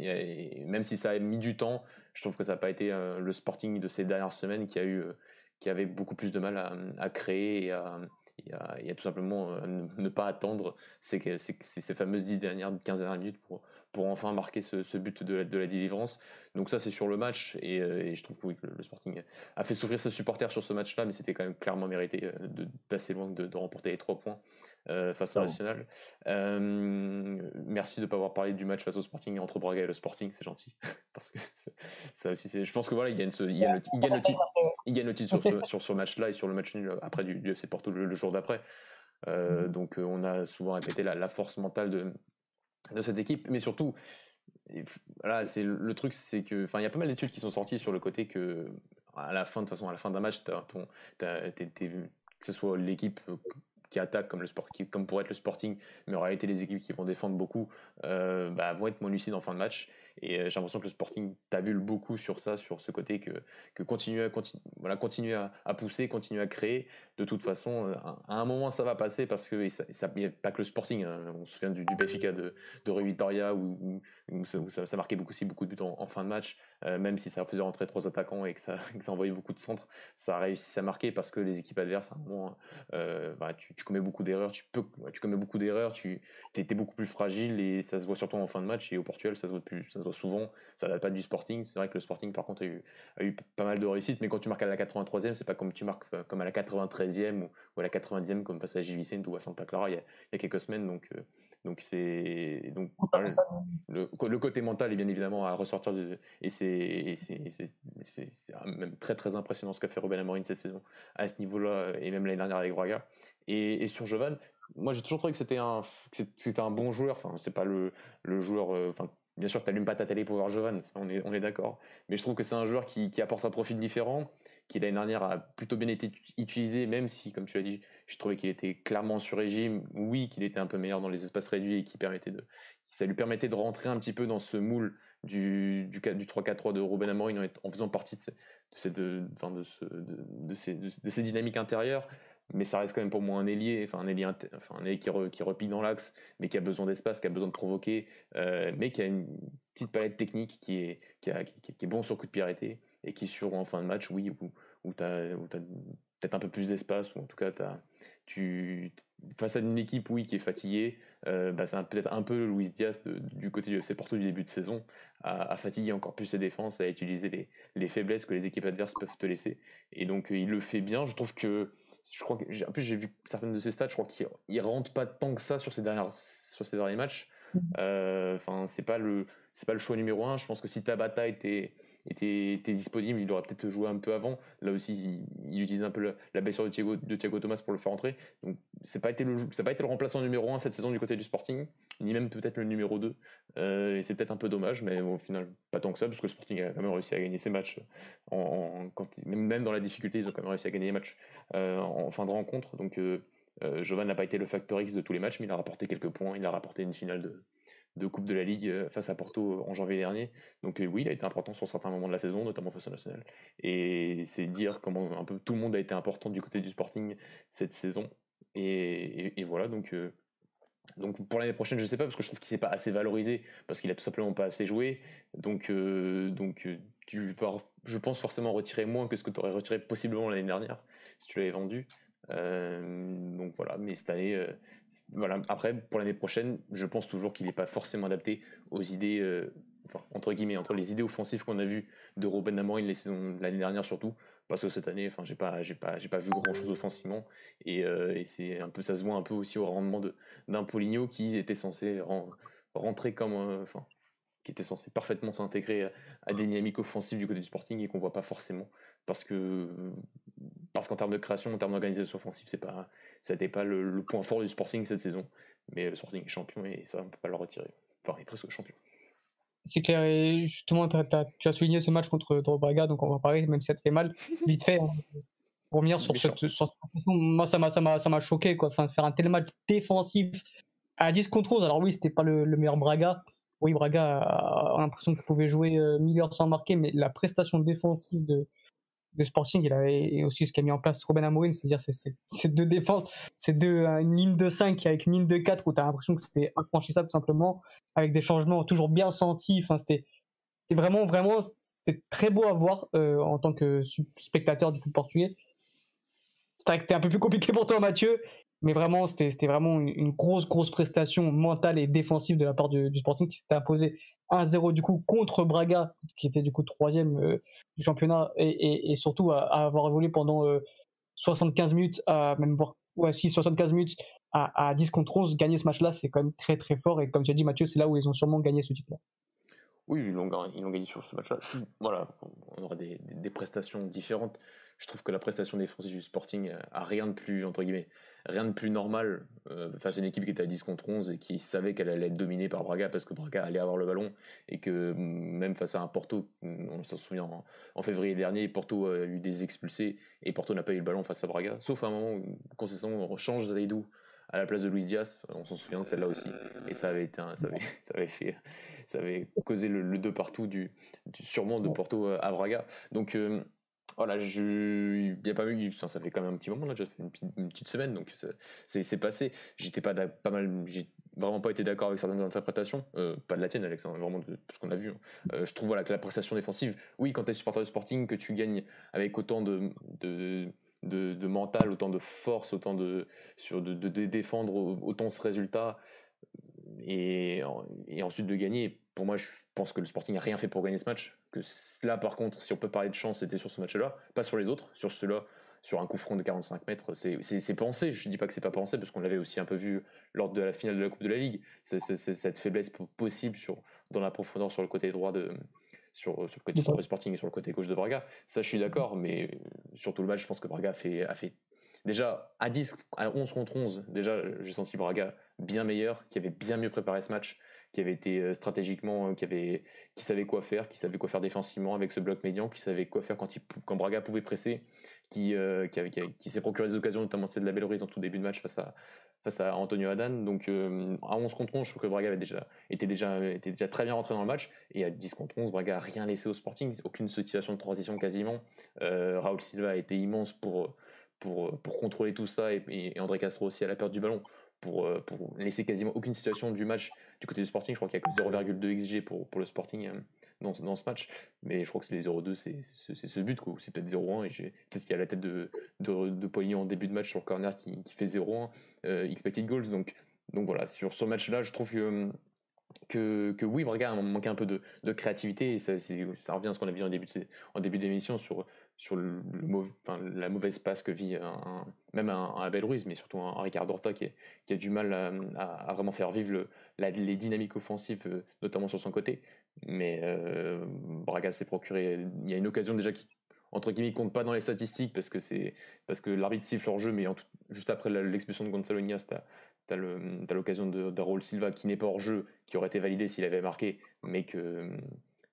même si ça a mis du temps, je trouve que ça n'a pas été euh, le Sporting de ces dernières semaines qui a eu, euh, qui avait beaucoup plus de mal à, créer et à, tout simplement euh, ne, pas attendre ces, ces, fameuses 10 dernières, 15 dernières minutes pour, pour enfin marquer ce, but de la, de la, délivrance. Donc ça c'est sur le match et, je trouve que le, Sporting a fait souffrir ses supporters sur ce match-là, mais c'était quand même clairement mérité d'assez loin de, de, remporter les trois points euh, face au National. Euh, merci de ne pas avoir parlé du match face au Sporting entre Braga et le Sporting, c'est gentil. [laughs] Parce que ça aussi, c'est. Je pense que voilà, il gagne, ce, il gagne, le, il gagne le, titre, il gagne le titre sur ce, [laughs] sur ce match-là et sur le match nul après du, du FC Porto le, jour d'après. Euh, mm. donc on a souvent répété la, la, force mentale de, de cette équipe, mais surtout, c'est le truc, c'est que, enfin, il y a pas mal d'études qui sont sorties sur le côté que à la fin de à la fin d'un match, que ce soit l'équipe qui attaquent comme le sporting, comme pour être le Sporting, mais en réalité les équipes qui vont défendre beaucoup euh, bah, vont être moins lucides en fin de match. Et euh, j'ai l'impression que le Sporting tabule beaucoup sur ça, sur ce côté que, que continuer, à, voilà, à, pousser, continuer à créer. De toute façon, euh, à un moment, ça va passer parce que ça, n'y a pas que le Sporting. Hein. On se souvient du, du de, de Rui Vitoria où, ça, marquait beaucoup, aussi beaucoup de buts en, fin de match, euh, même si ça faisait rentrer trois attaquants et que ça, [laughs] que ça envoyait beaucoup de centres, ça a réussi à marquer parce que les équipes adverses, à un moment, bah, tu, commets beaucoup d'erreurs, tu, peux, tu commets beaucoup d'erreurs, tu étais beaucoup plus fragile et ça se voit surtout en fin de match et au Portugal, ça se voit plus. Ça souvent, ça date pas du Sporting. C'est vrai que le Sporting, par contre, a eu, a eu pas mal de réussites, mais quand tu marques à la 83e, c'est pas comme tu marques euh, comme à la 93e ou, à la 90e, comme face à Gilles Vicente ou à Santa Clara il y a, il y a quelques semaines. Donc, euh, donc c'est donc le, le, côté mental est bien évidemment à ressortir de, et c'est même très très impressionnant ce qu'a fait Ruben Amorim cette saison à ce niveau-là et même l'année dernière avec Braga et, et sur Jovan moi j'ai toujours trouvé que c'était un c'était un bon joueur enfin c'est pas le, le joueur euh, enfin Bien sûr, tu n'allumes pas ta télé pour voir Jovan, on est, on est d'accord. Mais je trouve que c'est un joueur qui, apporte un profil différent, qui l'année dernière a plutôt bien été utilisé, même si, comme tu l'as dit, je trouvais qu'il était clairement sur régime. Oui, qu'il était un peu meilleur dans les espaces réduits et qui permettait de, ça lui permettait de rentrer un petit peu dans ce moule du, du, du 3-4-3 de Ruben Amorim en, faisant partie de, de ces dynamiques intérieures mais ça reste quand même pour moi un ailier, enfin un ailier, enfin un qui, qui, repique dans l'axe, mais qui a besoin d'espace, qui a besoin de provoquer, euh, mais qui a une petite palette technique qui est, qui, a, qui, est bon sur coup de pied et qui sur en fin de match, oui, où, où tu as, peut-être un peu plus d'espace, ou en tout cas as, tu, face à une équipe oui, qui est fatiguée, euh, bah, c'est peut-être un peu Luis Diaz du côté du FC Porto du début de saison, à, à, fatiguer encore plus ses défenses, à utiliser les, les faiblesses que les équipes adverses peuvent te laisser. Et donc il le fait bien, je trouve que je crois que en plus j'ai vu certaines de ses stats, je crois qu'il rentre pas tant que ça sur ces dernières sur ces derniers matchs. Mm-hmm. Euh, enfin, c'est pas le c'est pas le choix numéro un. Je pense que si Tabata était était, disponible, il aurait peut-être joué un peu avant. Là aussi, il, utilise un peu la, blessure de Thiago, Thomas pour le faire entrer. Donc, c'est été le pas été le remplaçant numéro un cette saison du côté du Sporting, ni même peut-être le numéro 2. Euh, et c'est peut-être un peu dommage, mais au final, pas tant que ça, parce que le Sporting a quand même réussi à gagner ses matchs. Même dans la difficulté, ils ont quand même réussi à gagner les matchs euh, en fin de rencontre. Donc, euh, Jovan n'a pas été le facteur X de tous les matchs, mais il a rapporté quelques points. Il a rapporté une finale de, de Coupe de la Ligue euh, face à Porto en janvier dernier. Donc euh, oui, il a été important sur certains moments de la saison, notamment face au National. Et c'est dire comment un peu tout le monde a été important du côté du Sporting cette saison. Et, voilà, donc, euh, donc pour l'année prochaine, je sais pas, parce que je trouve qu'il s'est pas assez valorisé, parce qu'il a tout simplement pas assez joué. Donc, donc tu vas, je pense, forcément retirer moins que ce que tu aurais retiré possiblement l'année dernière, si tu l'avais vendu. Donc voilà, mais cette année, voilà. Après, pour l'année prochaine, je pense toujours qu'il n'est pas forcément adapté aux idées, entre guillemets, entre les idées offensives qu'on a vues de Robin Amorim l'année dernière surtout, parce que cette année, enfin, j'ai pas, j'ai pas, j'ai pas vu grand chose offensivement, et, c'est un peu, ça se voit un peu aussi au rendement d'un Poligno qui était censé rentrer comme, enfin, qui était censé parfaitement s'intégrer à des dynamiques offensives du côté du Sporting et qu'on voit pas forcément parce que parce qu'en termes de création, en termes d'organisation offensive, c'est pas ça n'était pas le, point fort du Sporting cette saison. Mais le Sporting est champion et ça on peut pas le retirer. Enfin, il est presque champion. C'est clair, et justement, tu as souligné ce match contre Braga, donc on va parler, même si ça te fait mal, [laughs] vite fait, hein, pour revenir sur cette, sur moi ça m'a choqué, quoi. Enfin, faire un tel match défensif à 10 contre 11, alors oui, c'était pas le, le, meilleur Braga, oui, Braga a, l'impression qu'il pouvait jouer euh, sans marquer, mais la prestation défensive de, de Sporting, il a, et aussi ce qu'a mis en place Robin Amorim, c'est-à-dire ces deux défenses, c'est deux, une ligne de 5 avec une ligne de 4 où tu as l'impression que c'était infranchissable simplement, avec des changements toujours bien sentis. Enfin, c'était vraiment, vraiment, c'était très beau à voir euh, en tant que spectateur du foot portugais. C'était un peu plus compliqué pour toi, Mathieu, mais vraiment, c'était vraiment une, grosse, grosse prestation mentale et défensive de la part du, Sporting qui s'était imposé 1-0 du coup contre Braga, qui était du coup troisième euh, du championnat, et, surtout à, avoir évolué pendant 75 euh, minutes, à même voir, ouais, 75 minutes à, 10 contre 11, gagner ce match-là, c'est quand même très très fort. Et comme tu as dit, Mathieu, c'est là où ils ont sûrement gagné ce titre-là. Oui, ils l'ont gagné sur ce match-là. Voilà, on aura des, des, prestations différentes. Je trouve que la prestation défensive du Sporting a rien de plus, entre guillemets, rien de plus normal. Euh, face à une équipe qui était à 10 contre 11 et qui savait qu'elle allait être dominée par Braga parce que Braga allait avoir le ballon et que mm, même face à un Porto, mm, on s'en souvient en, février dernier, Porto a eu des expulsés et Porto n'a pas eu le ballon face à Braga, sauf à un moment où concession on change Zaidou à la place de Luis Diaz, on s'en souvient de celle-là aussi. Et ça avait été ça, avait, [laughs] ça avait fait ça avait causé le, 2 partout du, sûrement de Porto à Braga. Donc euh, voilà, je, il y a pas eu, ça, fait quand même un petit moment là, déjà fait une, petite semaine, donc c'est passé. J'étais pas pas mal, j'ai vraiment pas été d'accord avec certaines interprétations, euh, pas de la tienne, Alexandre, vraiment de ce qu'on a vu. Hein. Euh, je trouve voilà que la prestation défensive, oui, quand tu es supporter de Sporting, que tu gagnes avec autant de, de de, mental, autant de force, autant de, sur de, de, défendre autant ce résultat et, et, ensuite de gagner. Pour moi, je pense que le Sporting n'a rien fait pour gagner ce match là, par contre, si on peut parler de chance, c'était sur ce match-là, pas sur les autres. Sur ceux-là, sur un coup franc de 45 mètres, c'est pensé. Je ne dis pas que c'est pas pensé, parce qu'on l'avait aussi un peu vu lors de la finale de la Coupe de la Ligue. Cette faiblesse possible sur, dans la profondeur sur le côté droit de. Sur, le côté droit du Sporting et sur le côté gauche de Braga. Ça, je suis d'accord, mais sur tout le match, je pense que Braga a fait, déjà à 10, à 11 contre 11, déjà j'ai senti Braga bien meilleur, qui avait bien mieux préparé ce match, qui avait été euh, stratégiquement, euh, qui, avait, qui savait quoi faire, qui savait quoi faire défensivement avec ce bloc médian, qui savait quoi faire quand, Braga pouvait presser, qui, euh, qui, qui, s'est procuré des occasions, notamment celle de la Belle en tout début de match face à, face à Antonio Adan. Donc à 11 contre 11, je trouve que Braga avait déjà, était, déjà, déjà très bien rentré dans le match. Et à 10 contre 11, Braga n'a rien laissé au Sporting, aucune situation de transition quasiment. Raoul Silva a été immense pour, pour, pour contrôler tout ça et André Castro aussi à la perte du ballon. Pour, pour, laisser quasiment aucune situation du match du côté du Sporting, je crois qu'il y a que 0,2 XG pour, pour le Sporting euh, dans, dans, ce match. Mais je crois que c'est les 0,2, c'est ce but. C'est peut-être 0,1. Et peut-être qu'il y a la tête de, de, de en début de match sur le corner qui, qui fait 0,1 euh, expected goals. Donc, donc voilà, sur ce match-là, je trouve que que, que, oui, Braga manqué un peu de, de créativité et ça, ça, revient à ce qu'on a vu en début en début d'émission sur sur le, la mauvaise passe que vit même un, un, Abel Ruiz, mais surtout un, Ricardo Horta qui, a du mal à, vraiment faire vivre le, les dynamiques offensives, euh, notamment sur son côté. Mais euh, Braga s'est procuré. Il y a une occasion déjà qui, entre guillemets, compte pas dans les statistiques parce que l'arbitre siffle hors jeu, mais juste après l'expulsion de Gonzalo Ignace, tu as, l'occasion de, de Silva qui n'est pas hors jeu, qui aurait été validé s'il avait marqué, mais que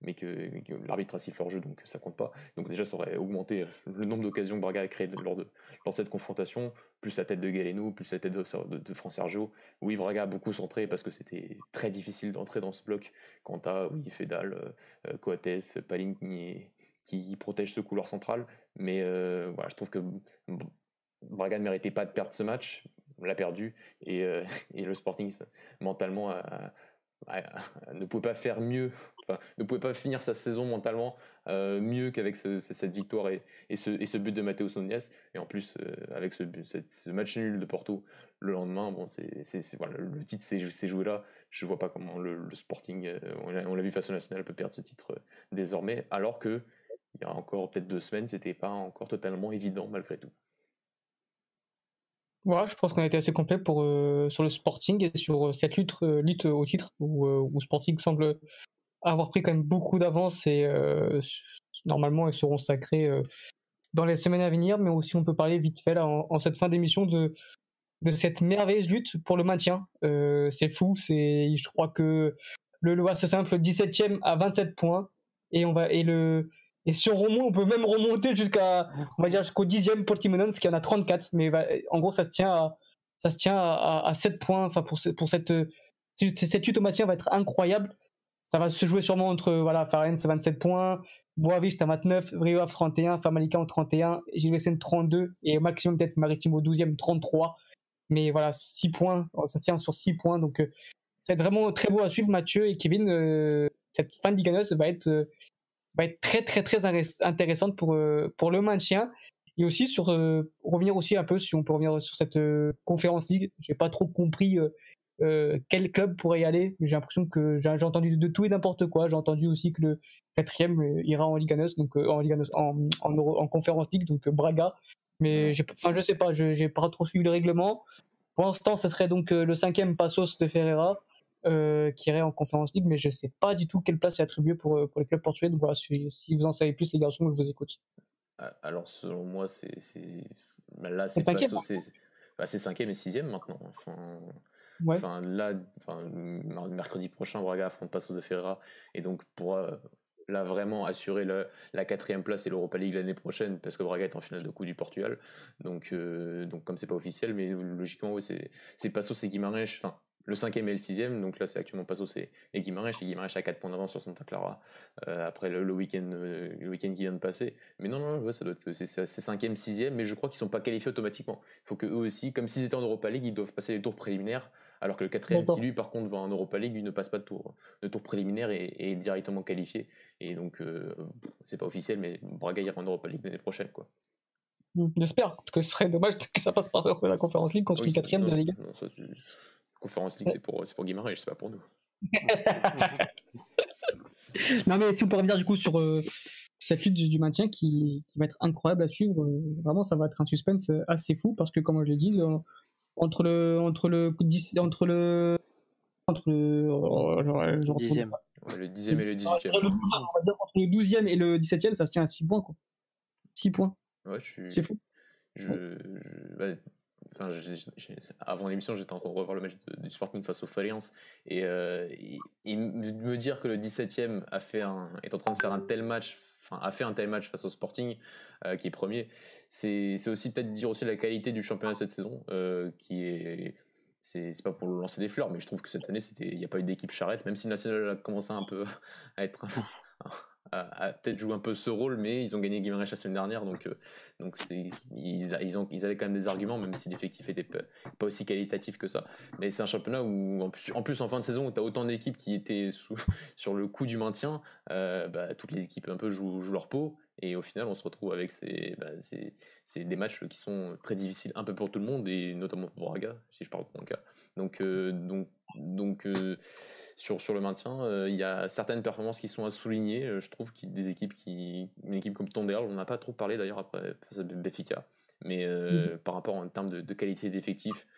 mais que, l'arbitre a sifflé hors jeu, donc ça compte pas. Donc déjà, ça aurait augmenté le nombre d'occasions que Braga a créées lors de, lors de cette confrontation, plus la tête de Galeno, plus la tête de, de, de Sergio. Oui, Braga a beaucoup centré parce que c'était très difficile d'entrer dans ce bloc quant à, Fedal, euh, Coates, Paling qui, qui protège ce couloir central. Mais euh, voilà, je trouve que Braga ne méritait pas de perdre ce match, l'a perdu, et, euh, [laughs] et le Sporting mentalement a ne pouvait pas faire mieux, enfin, ne pouvait pas finir sa saison mentalement euh, mieux qu'avec cette victoire et, ce, but de Matteo Nunes. Et en plus, euh, avec ce, match nul de Porto le lendemain, c'est, le titre s'est joué là. Je vois pas comment le, Sporting, euh, on l'a vu face au National, peut perdre ce titre désormais, alors que il y a encore peut-être deux semaines, c'était pas encore totalement évident malgré tout. Voilà, je pense qu'on a été assez complet pour, euh, sur le Sporting et sur euh, cette lutte, euh, lutte au titre où, Sporting semble avoir pris quand même beaucoup d'avance et normalement ils seront sacrés dans les semaines à venir, mais aussi on peut parler vite fait là, en, cette fin d'émission de, cette merveilleuse lutte pour le maintien. c'est fou, c'est, je crois que le, le c'est simple, 17ème à 27 points et on va et le et si on remonte, on peut même remonter jusqu'à, on va dire jusqu'au dixième Portimonense qui en a 34. Mais en gros, ça se tient à, ça se tient à, à 7 points. Enfin, pour, cette, cette lutte au maintien va être incroyable. Ça va se jouer sûrement entre, voilà, Farennes 27 points, Boavist à 29, Rio Ave 31, Famalicão en 31, Gilles 32 et au maximum peut-être Maritime au 12e 33. Mais voilà, 6 points, ça se tient sur 6 points. Donc, euh, ça va être vraiment très beau à suivre, Mathieu et Kevin. Euh, cette fin de va être euh, va être très très très intéressante pour, euh, pour le maintien. Et aussi sur euh, revenir aussi un peu, si on peut revenir sur cette euh, conférence ligue, j'ai pas trop compris quel club pourrait y aller. J'ai l'impression que j'ai entendu de tout et n'importe quoi. J'ai entendu aussi que le quatrième ira en Liga donc en, Liga en, en, en, conférence ligue, donc Braga. Mais enfin, je sais pas, j'ai pas trop suivi le règlement. Pour l'instant, ce serait donc le cinquième Passos de Ferreira. Euh, qui irait en Conférence League, mais je ne sais pas du tout quelle place est attribuée pour, euh, pour les clubs portugais. Donc voilà, si, vous en savez plus, les garçons, je vous écoute. Ah, alors, selon moi, c'est. Bah, là, c'est cinquième. Bah, c'est cinquième et sixième maintenant. Enfin, enfin là, enfin, mercredi prochain, Braga affronte Passos de Ferreira. Et donc, pour là vraiment assurer la quatrième place et l'Europa League l'année prochaine parce que Braga est en finale de Coupe du Portugal donc euh, donc comme c'est pas officiel mais logiquement oui c'est c'est Passos et Guimarães enfin le cinquième et le sixième, donc là c'est actuellement Passos et, et Guimarães, et Guimarães a 4 points d'avance sur Santa Clara euh, après le, week-end euh, le week-end qui vient de passer. Mais non, non, ouais, ça doit être, c'est, cinquième, sixième, mais je crois qu'ils sont pas qualifiés automatiquement. Il faut que eux aussi, comme s'ils étaient en Europa League, ils doivent passer les tours préliminaires, alors que le quatrième qui lui par contre va en Europa League, lui ne passe pas de tour, de tour préliminaire et est directement qualifié. Et donc euh, c'est pas officiel, mais Braga ira en Europa League l'année prochaine, quoi. Mmh, j'espère, parce que ce serait dommage [laughs] que ça passe par la Conférence League quand tu es quatrième de la Ligue. Non, ça, Conférence League, c'est pour, pour Guimarães, c'est pas pour nous. [laughs] non, mais si on peut revenir du coup sur euh, cette lutte du, maintien qui, qui, va être incroyable à suivre, euh, vraiment, ça va être un suspense euh, assez fou parce que, comme je l'ai dit, entre le. Entre le. Entre le entre le, oh, genre, dixième. le dixième et le 18 Entre, le, on va dire entre le 12e et le 17e, ça se tient à 6 points. Quoi. 6 points. Ouais, C'est fou. Je, je, Avant l'émission, j'étais en train de revoir le match du Sporting face au Fariance et, euh, me dire que le 17e a fait un, est en train de faire un tel match, enfin a fait un tel match face au Sporting euh, qui est premier, c'est aussi peut-être dire aussi la qualité du championnat cette saison euh, qui est c'est pas pour lancer des fleurs, mais je trouve que cette année, il n'y a pas eu d'équipe charrette, même si National a commencé un peu [laughs] à être a, peut-être joué un peu ce rôle, mais ils ont gagné Guimarães la semaine dernière, donc, euh, ils, ils, ont, ils avaient quand même des arguments, même si l'effectif était pas, aussi qualitatif que ça. Mais c'est un championnat où, en plus, en, plus, en fin de saison, où tu as autant d'équipes qui étaient [laughs] sur le coup du maintien, euh, bah, toutes les équipes un peu jouent, leur peau, et au final, on se retrouve avec bah, des matchs qui sont très difficiles, un peu pour tout le monde, et notamment pour Braga, si je parle de mon cas. Donc, euh, donc, donc sur, sur le maintien, euh, il y a certaines performances qui sont à souligner. Euh, je trouve qu'il des équipes qui. Une équipe comme Tonderle, on n'a pas trop parlé d'ailleurs après face à Benfica, mais euh, mm. par rapport en termes de, qualité d'effectif,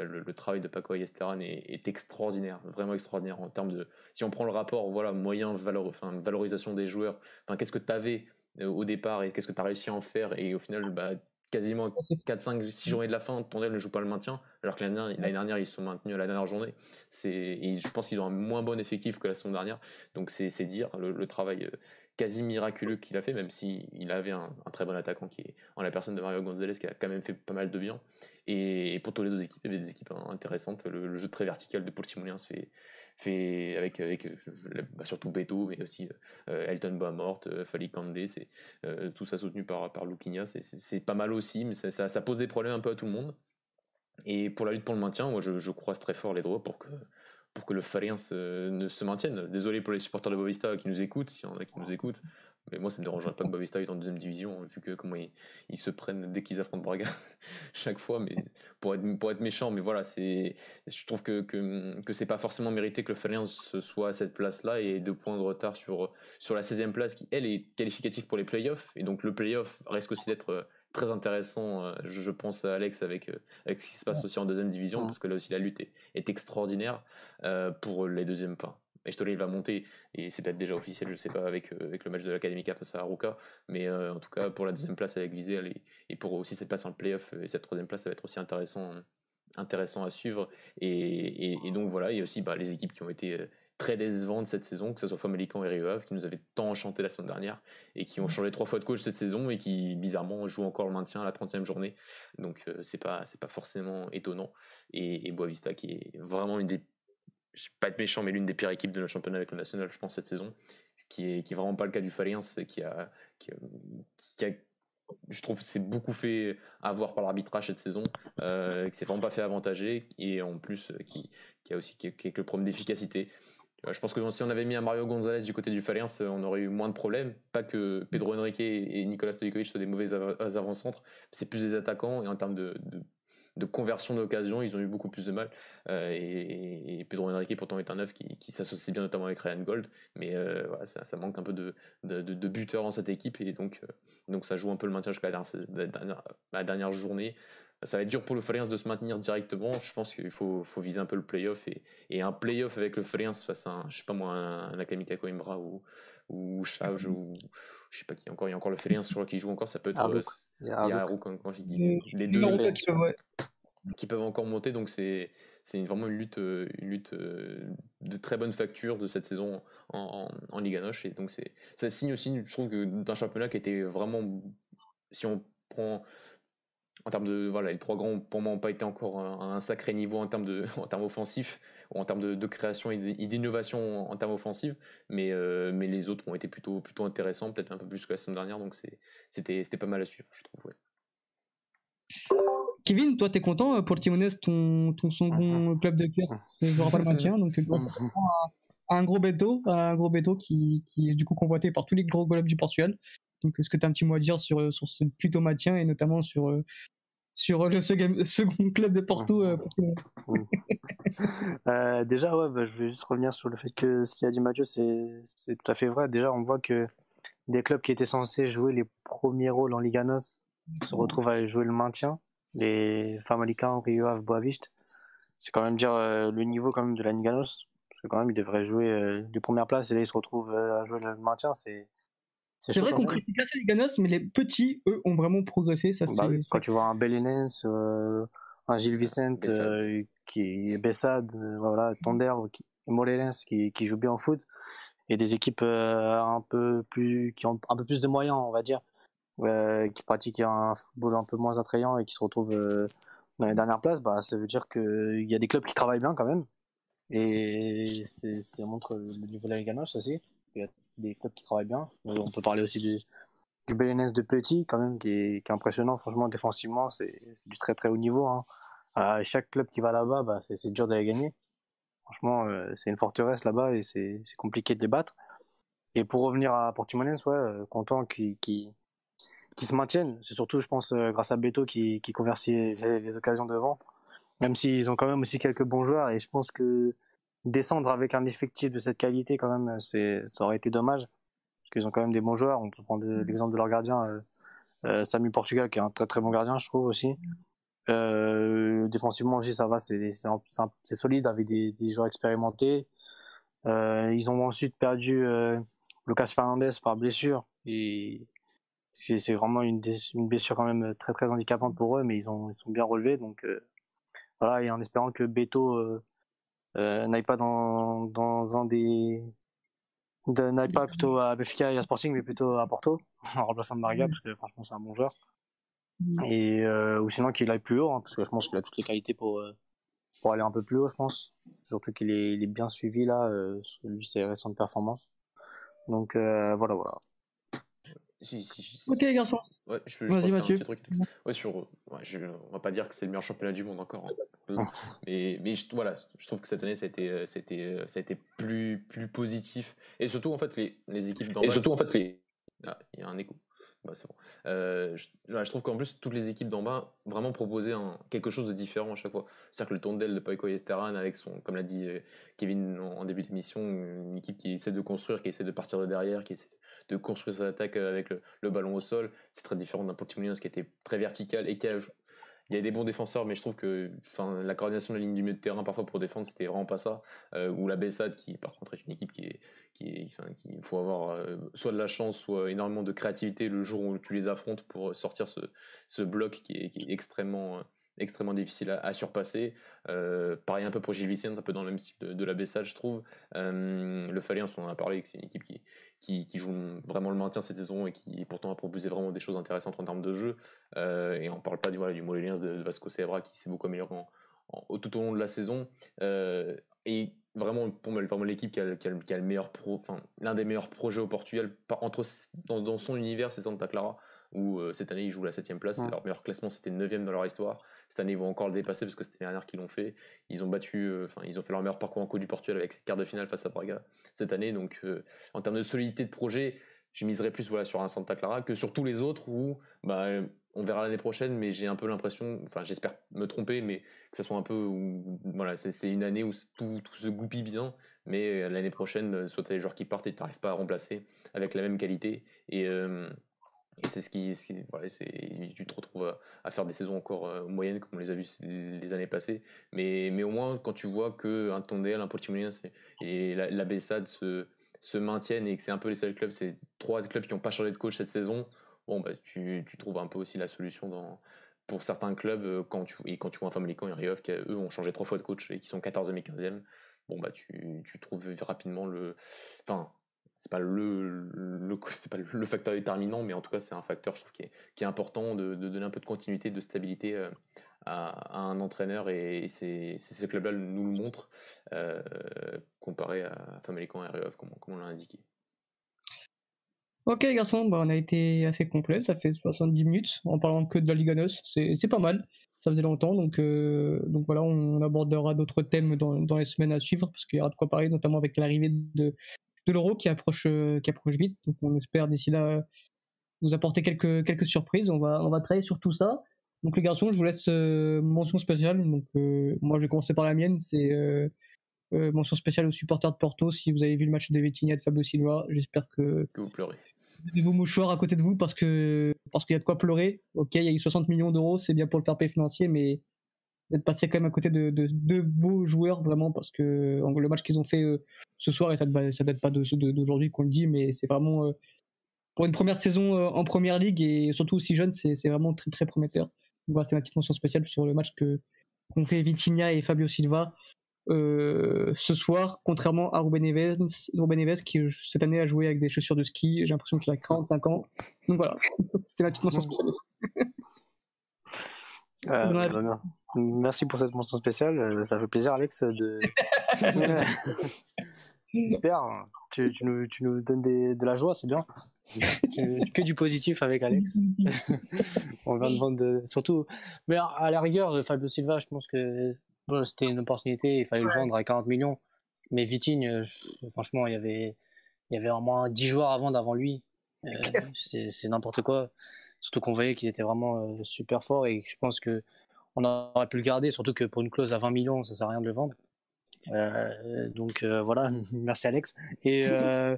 le, travail de Paco Ayesteran est, est, extraordinaire, vraiment extraordinaire en termes de. Si on prend le rapport, voilà, moyen valeur, enfin, valorisation des joueurs, enfin, qu'est-ce que tu avais au départ et qu'est-ce que tu as réussi à en faire, et au final, bah, quasiment 4, 5, 6 journées de la fin, Tondel ne joue pas le maintien, alors que l'année dernière, ils se sont maintenus à la dernière journée. Et je pense qu'ils ont un moins bon effectif que la saison dernière. Donc c'est dire le, travail euh, quasi miraculeux qu'il a fait, même s'il avait un, très bon attaquant qui est en la personne de Mario Gonzalez qui a quand même fait pas mal de bien. Et, pour toutes les autres équipes, il y avait des équipes intéressantes. Le, jeu très vertical de Portimonense fait, fait avec, avec euh, bah, surtout Beto, mais aussi euh, Elton Boamort, euh, Fali Kandé, c'est tout ça soutenu par, par Luquinha, c'est pas mal aussi, mais ça, ça, pose des problèmes un peu à tout le monde. Et pour la lutte pour le maintien, moi je, je croise très fort les droits pour que pour que le Fariens ne se maintienne. Désolé pour les supporters de Bovista qui nous écoutent, s'il y en a qui nous écoutent. Mais moi, ça me dérangerait pas que Bavista est en deuxième division, vu que comment ils, se prennent dès qu'ils affrontent Braga [laughs] chaque fois. Mais pour être, pour être méchant, mais voilà, c'est, je trouve que, que, que c'est pas forcément mérité que le Faliens soit à cette place-là et deux points de retard sur, sur la 16e place qui, elle, est qualificative pour les playoffs. Et donc, le playoff risque aussi d'être euh, très intéressant, euh, je, pense à Alex avec, euh, avec ce qui se passe aussi en deuxième division, parce que là aussi la lutte est, est extraordinaire pour les deuxièmes. Enfin, il va monter, et c'est peut-être déjà officiel, je sais pas, avec, euh, avec le match de l'Académica face à Aruka, mais euh, en tout cas, pour la deuxième place avec Vizel et, pour aussi cette place en playoff et cette troisième place, ça va être aussi intéressant, intéressant à suivre. Et, et, donc voilà, il y a aussi bah, les équipes qui ont été euh, très décevantes cette saison, que ce soit Famalicão et Rio qui nous avaient tant enchanté la semaine dernière et qui ont changé trois fois de coach cette saison et qui bizarrement jouent encore le maintien à la 30e journée. Donc c'est pas pas forcément étonnant. Et, et Boavista qui est vraiment une des je vais pas être méchant, mais l'une des pires équipes de notre championnat avec le national, je pense, cette saison. Qui est, qui est vraiment pas le cas du Faliens, qui a, qui a, je trouve, c'est beaucoup fait avoir par l'arbitrage cette saison, euh, qui s'est vraiment pas fait avantager, et en plus, euh, qui, qui a aussi quelques problèmes d'efficacité. Je pense que si on avait mis un Mario Gonzalez du côté du Faliens, on aurait eu moins de problèmes. Pas que Pedro Henrique et Nicolas Stojkovic soient des mauvais avant-centres, c'est plus des attaquants, et en termes de conversion d'occasion, ils ont eu beaucoup plus de mal. Euh, et, Pedro Henrique pourtant est un neuf qui, qui s'associe bien notamment avec Ryan Gold, mais euh, voilà, ça, manque un peu de, de, buteurs dans cette équipe et donc, euh, donc ça joue un peu le maintien jusqu'à la, dernière, journée. Ça va être dur pour le Fariens de se maintenir directement. Je pense qu'il faut, faut, viser un peu le playoff et, et un playoff avec le Fariens face à un, je sais pas moi, un, un Akamika Coimbra ou, ou Chavge ou je sais pas qui encore, il y a encore le Félix sur qui joue encore, ça peut être. il y a quand, j'ai dit. Les deux qui, peuvent, encore monter, donc c'est vraiment une lutte, une lutte de très bonne facture de cette saison en, en, Liga Noche. Et donc ça signe aussi, je trouve, d'un championnat qui était vraiment. Si on prend en termes de voilà les trois grands pour moi n'ont pas été encore à un sacré niveau en termes de [laughs] en termes offensifs en termes de, création et d'innovation en, termes offensifs mais euh, mais les autres ont été plutôt plutôt intéressants peut-être un peu plus que la semaine dernière donc c'était c'était pas mal à suivre je trouve Kevin, toi, tu es content euh, pour Timones, ton, ton second club de cœur ne jouera pas le maintien. Donc, un, gros béto, un gros béto qui, qui est du coup convoité par tous les gros clubs du Portugal. Donc, est-ce que tu as un petit mot à dire sur, sur ce plutôt maintien et notamment sur, euh, sur le second club de Porto euh, [laughs] euh, Déjà, ouais, bah, je vais juste revenir sur le fait que ce qu'il a dit Mathieu, c'est tout à fait vrai. Déjà, on voit que des clubs qui étaient censés jouer les premiers rôles en Liga NOS se retrouvent à jouer le maintien. Les Famalicão, Rio Ave, Boavist. C'est quand même dire euh, le niveau quand même de la Liga NOS. Parce que quand même, ils devraient jouer les premières places et là, ils se retrouvent à jouer le maintien. C'est c'est vrai qu'on critique assez les Ganos, mais les petits, eux, ont vraiment progressé. Ça, bah quand tu vois un Belenens, euh, un Gilles Vicente, euh, qui est Bessade, euh, voilà, Tonder, qui, Molelens, qui, qui joue bien au foot, et des équipes un peu plus, qui ont un peu plus de moyens, on va dire, qui pratiquent un football un peu moins attrayant et qui se retrouvent dans les dernières places, bah, ça veut dire qu'il y a des clubs qui travaillent bien quand même. Et ça montre le niveau de la Ligue aussi des clubs qui travaillent bien. Euh, on peut parler aussi du, du Belenès de Petit, quand même, qui est, impressionnant. Franchement, défensivement, c'est du très très haut niveau. Hein. À chaque club qui va là-bas, bah, c'est dur d'aller gagner. Franchement, euh, c'est une forteresse là-bas et c'est compliqué de les battre. Et pour revenir à Portimonense, ouais, euh, content qu'ils qui, qui se maintiennent. C'est surtout, je pense, grâce à Beto qui, qui convertit les, les occasions devant. Même s'ils ont quand même aussi quelques bons joueurs et je pense que descendre avec un effectif de cette qualité, quand même, c'est, ça aurait été dommage. Parce qu'ils ont quand même des bons joueurs. On peut prendre mm. l'exemple de leur gardien, euh, euh, Samu Portugal, qui est un très très bon gardien, je trouve aussi. Euh, défensivement aussi, ça va, c'est, c'est, solide avec des, des joueurs expérimentés. Euh, ils ont ensuite perdu Lucas Fernandez par blessure. Et c'est, c'est vraiment une, une blessure quand même très très handicapante pour eux, mais ils ont ils sont bien relevés. Donc voilà, et en espérant que Beto n'aille pas dans, dans un des n'aille pas plutôt à Benfica et à Sporting mais plutôt à Porto [laughs] en remplaçant de Marga parce que franchement c'est un bon joueur. Et euh, ou sinon qu'il aille plus haut hein, parce que je pense qu'il a toutes les qualités pour euh, pour aller un peu plus haut je pense. Surtout qu'il est, il est bien suivi là euh, lui ses récentes performances. Donc euh, voilà voilà. Ok garçon Ouais, je, Vas-y, Mathieu. Truc. Ouais, sur, ouais, je, on va pas dire que c'est le meilleur championnat du monde encore. Hein. [laughs] mais mais je, voilà, je trouve que cette année, ça a été, ça a été, ça a été plus, plus positif. Et surtout, en fait, les, les équipes d'en Et surtout, en fait, les. Ah, il y a un écho. Bah, c'est bon. Euh, je, trouve qu'en plus, toutes les équipes d'en bas vraiment proposaient un, quelque chose de différent à chaque fois. C'est-à-dire que le Tondel de Paiko Esteran, avec son, comme l'a dit euh, Kevin en, début d'émission, une équipe qui essaie de construire, qui essaie de partir de derrière, qui essaie de construire sa attaque avec le, ballon au sol, c'est très différent d'un Portimonense qui était très vertical et qui a il y a des bons défenseurs, mais je trouve que enfin, la coordination de la ligne du milieu de terrain, parfois pour défendre, c'était vraiment pas ça. Euh, ou la Bessade, qui par contre est une équipe qui est. Qui, qui faut avoir euh, soit de la chance, soit énormément de créativité le jour où tu les affrontes pour sortir ce, ce bloc est, qui est extrêmement extrêmement difficile à, surpasser. Euh, pareil un peu pour Gilles Vicente, un peu dans le même style de, la Bessade, je trouve. Euh, le Fallien, on en a parlé, c'est une équipe qui, qui, joue vraiment le maintien cette saison et qui pourtant a proposé vraiment des choses intéressantes en termes de jeu. Euh, et on parle pas du, voilà, du Moléliens de, Vasco Sebra qui s'est beaucoup amélioré tout au long de la saison. et vraiment pour moi, l'équipe qui a, le meilleur pro, enfin l'un des meilleurs projets au Portugal entre dans, dans son univers c'est Santa Clara où euh, cette année ils jouent la 7 place. Leur meilleur classement c'était 9 dans leur histoire. Cette année ils vont encore le dépasser parce que c'était l'année dernière qu'ils l'ont fait. Ils ont battu, euh, enfin ils ont fait leur meilleur parcours en Coupe du Portugal avec cette quart de finale face à Braga cette année. Donc euh, en termes de solidité de projet, je miserais plus voilà, sur un Santa Clara que sur tous les autres où bah, on verra l'année prochaine, mais j'ai un peu l'impression, enfin j'espère me tromper, mais que ça soit un peu, voilà, c'est une année où tout, tout, se goupille bien, mais l'année prochaine, soit tu as les joueurs qui partent et tu n'arrives pas à remplacer avec la même qualité. Et c'est ce qui, voilà, tu te retrouves à, faire des saisons encore euh, moyennes comme on les a vu les années passées. Mais, mais au moins, quand tu vois qu'un Tondel, un Portimonense et la, la Bessade se, se maintiennent et que c'est un peu les seuls clubs, c'est trois clubs qui n'ont pas changé de coach cette saison, bon, bah, tu, tu trouves un peu aussi la solution dans, pour certains clubs, euh, quand tu, et quand tu vois un Famalicão et Riov qui eux ont changé trois fois de coach et qui sont 14e et 15e, bon, bah, tu, tu trouves rapidement le. Enfin, c'est pas le, le [laughs] c'est pas le facteur déterminant, mais en tout cas c'est un facteur je trouve qui est, qui est important de, de, donner un peu de continuité, de stabilité euh, à, un entraîneur. Et, c'est ce club-là nous le montre euh, comparé à Famalicão et REF comme, comme on l'a indiqué. Ok garçons, bah, on a été assez complet, ça fait 70 minutes. En parlant que de la Liga NOS, c'est pas mal, ça faisait longtemps, donc, euh, donc voilà, on abordera d'autres thèmes dans, dans, les semaines à suivre, parce qu'il y aura de quoi parler, notamment avec l'arrivée de, de l'euro qui approche, euh, qui approche vite. Donc on espère d'ici là vous apporter quelques, quelques surprises. On va, on va travailler sur tout ça. Donc les garçons, je vous laisse euh, mention spéciale. Donc euh, moi je vais commencer par la mienne. C'est mention spéciale aux supporters de Porto. Si vous avez vu le match de Vitinha de Fabio Silva, j'espère que, que vous pleurez. Vous avez vos mouchoirs à côté de vous parce que parce qu'il y a de quoi pleurer. Ok, il y a eu 60 millions d'euros, c'est bien pour le fair play financier, mais êtes passé quand même à côté de deux beaux joueurs vraiment parce que le match qu'ils ont fait euh, ce soir et ça ne date pas d'aujourd'hui qu'on le dit mais c'est vraiment euh, pour une première saison euh, en première ligue et surtout aussi jeune c'est vraiment très très prometteur. Voilà c'est ma petite mention spéciale sur le match que qu'ont fait Vitinha et Fabio Silva ce soir contrairement à Ruben Neves qui cette année a joué avec des chaussures de ski j'ai l'impression qu'il a 45 ans. Donc voilà. C'était ma petite mention spéciale [laughs] Merci pour cette mention spéciale. Euh, ça fait plaisir, Alex, de. [laughs] Super. Tu, tu, nous, tu, nous, donnes des, de la joie, c'est bien. que du positif avec Alex. [laughs] On va vendre surtout. Mais à la rigueur, Fabio Silva, je pense que bon, c'était une opportunité. Il fallait le vendre à 40 millions. Mais Vitinho, euh, franchement, il y avait, il y avait au moins 10 joueurs avant d'avant lui. Euh, [laughs] c'est n'importe quoi. Surtout qu'on voyait qu'il était vraiment super fort et je pense que on aurait pu le garder, surtout que pour une clause à 20 millions, ça sert à rien de le vendre. Euh, donc euh, voilà, [laughs] merci Alex. Et, euh,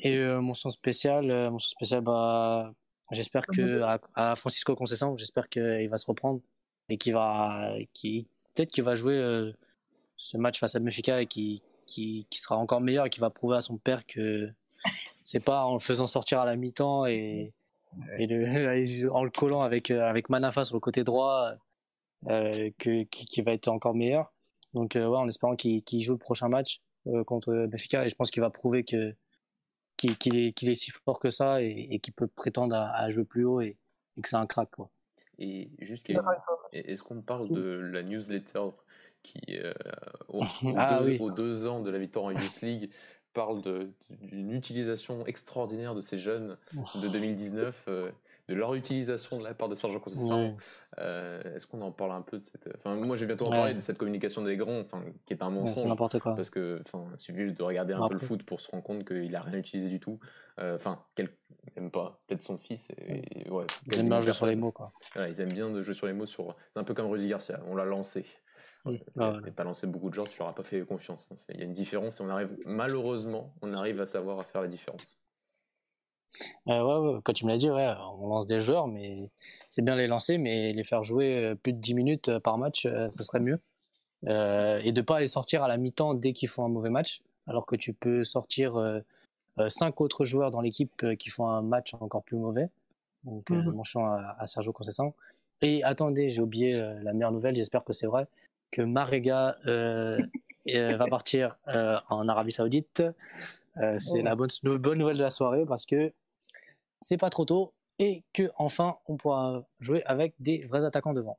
et mon sens spécial, mon sens spécial, bah, j'espère que à, Francisco Concession, j'espère qu'il va se reprendre et qu'il va, qui peut-être qu'il va jouer ce match face à Benfica et qui, qui, qui sera encore meilleur et qui va prouver à son père que c'est pas en le faisant sortir à la mi-temps et, et le, [laughs] en le collant avec avec Manafa sur le côté droit euh, que, qui, va être encore meilleur. Donc, euh, ouais, en espérant qu'il joue le prochain match euh, contre Benfica, et je pense qu'il va prouver que qu'il est, qu'il est si fort que ça et, qu'il peut prétendre à, jouer plus haut et, que c'est un crack. Quoi. Et juste, est-ce qu'on parle de la newsletter qui, aux, [laughs] ah deux, aux, deux, ans de la victoire en Youth League, parle d'une utilisation extraordinaire de ces jeunes de 2019 de leur utilisation de la part de Sergio Conceição. Est-ce qu'on en parle un peu de cette. Enfin, moi, j'ai bientôt en parler de cette communication des grands, enfin, qui est un mensonge. c'est n'importe quoi. Parce que, enfin, il suffit juste de regarder un peu le foot pour se rendre compte qu'il a rien utilisé du tout. Enfin, quel... même pas. Peut-être son fils. Et, ouais, ils aiment bien jouer sur les mots, quoi. ils aiment bien de jouer sur les mots. Sur... C'est un peu comme Rudy Garcia. On l'a lancé. Oui. Ah, pas lancé beaucoup de gens, tu leur as pas fait confiance. Hein. Il y a une différence et on arrive, malheureusement, on arrive à savoir à faire la différence. Euh, ouais, quand tu me l'as dit, ouais, on lance des joueurs, mais c'est bien les lancer, mais les faire jouer euh, plus de 10 minutes euh, par match, ça serait mieux. et de pas les sortir à la mi-temps dès qu'ils font un mauvais match, alors que tu peux sortir 5 autres joueurs dans l'équipe qui font un match encore plus mauvais. Donc, mmh. mon chant à, à Sergio Conceição. Et attendez, j'ai oublié la meilleure nouvelle, j'espère que c'est vrai que Marega euh, euh, va partir euh, en Arabie Saoudite. c'est oh. la bonne, bonne nouvelle de la soirée parce que c'est pas trop tôt et que enfin on pourra jouer avec des vrais attaquants devant.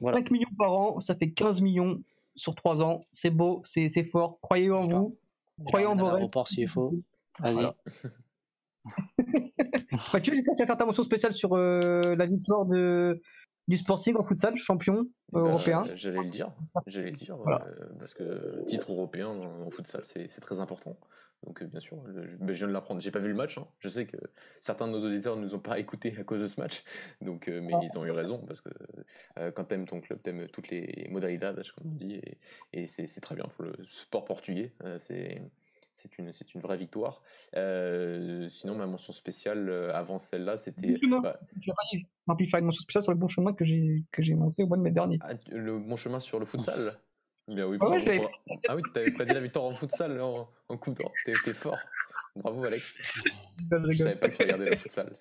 5 millions par an, ça fait 15 millions sur 3 ans. C'est beau, c'est fort. Croyez en vous. Croyez en vos rêves. s'il faut. Vas-y. Mathieu, j'espère que tu faire ta mention spéciale sur la victoire de, du Sporting en futsal, champion euh, bah, européen. J'allais le dire, j'allais le dire, euh, parce que titre européen en, futsal, c'est très important. Donc euh, bien sûr, je, viens de l'apprendre. J'ai pas vu le match. Hein. Je sais que certains de nos auditeurs ne nous ont pas [laughs] écoutés à cause de ce match. Donc, mais ils ont eu raison parce que quand t'aimes ton club, t'aimes toutes les modalités, comme on dit, et, et c'est très bien pour le sport portugais. c'est c'est une, c'est une vraie victoire. Euh, sinon, ma mention spéciale euh, avant celle-là, c'était. Bah, tu as pas dit. une mention spéciale sur le bon chemin que j'ai, que j'ai lancé au mois de mai dernier. Ah, le bon chemin sur le futsal? Bien oui, ah, ouais, ah oui, t'avais pas dit la victoire en futsal en, en coup T'es, t'es fort. Bravo, Alex. [laughs] Je, savais pas que tu regardais le futsal.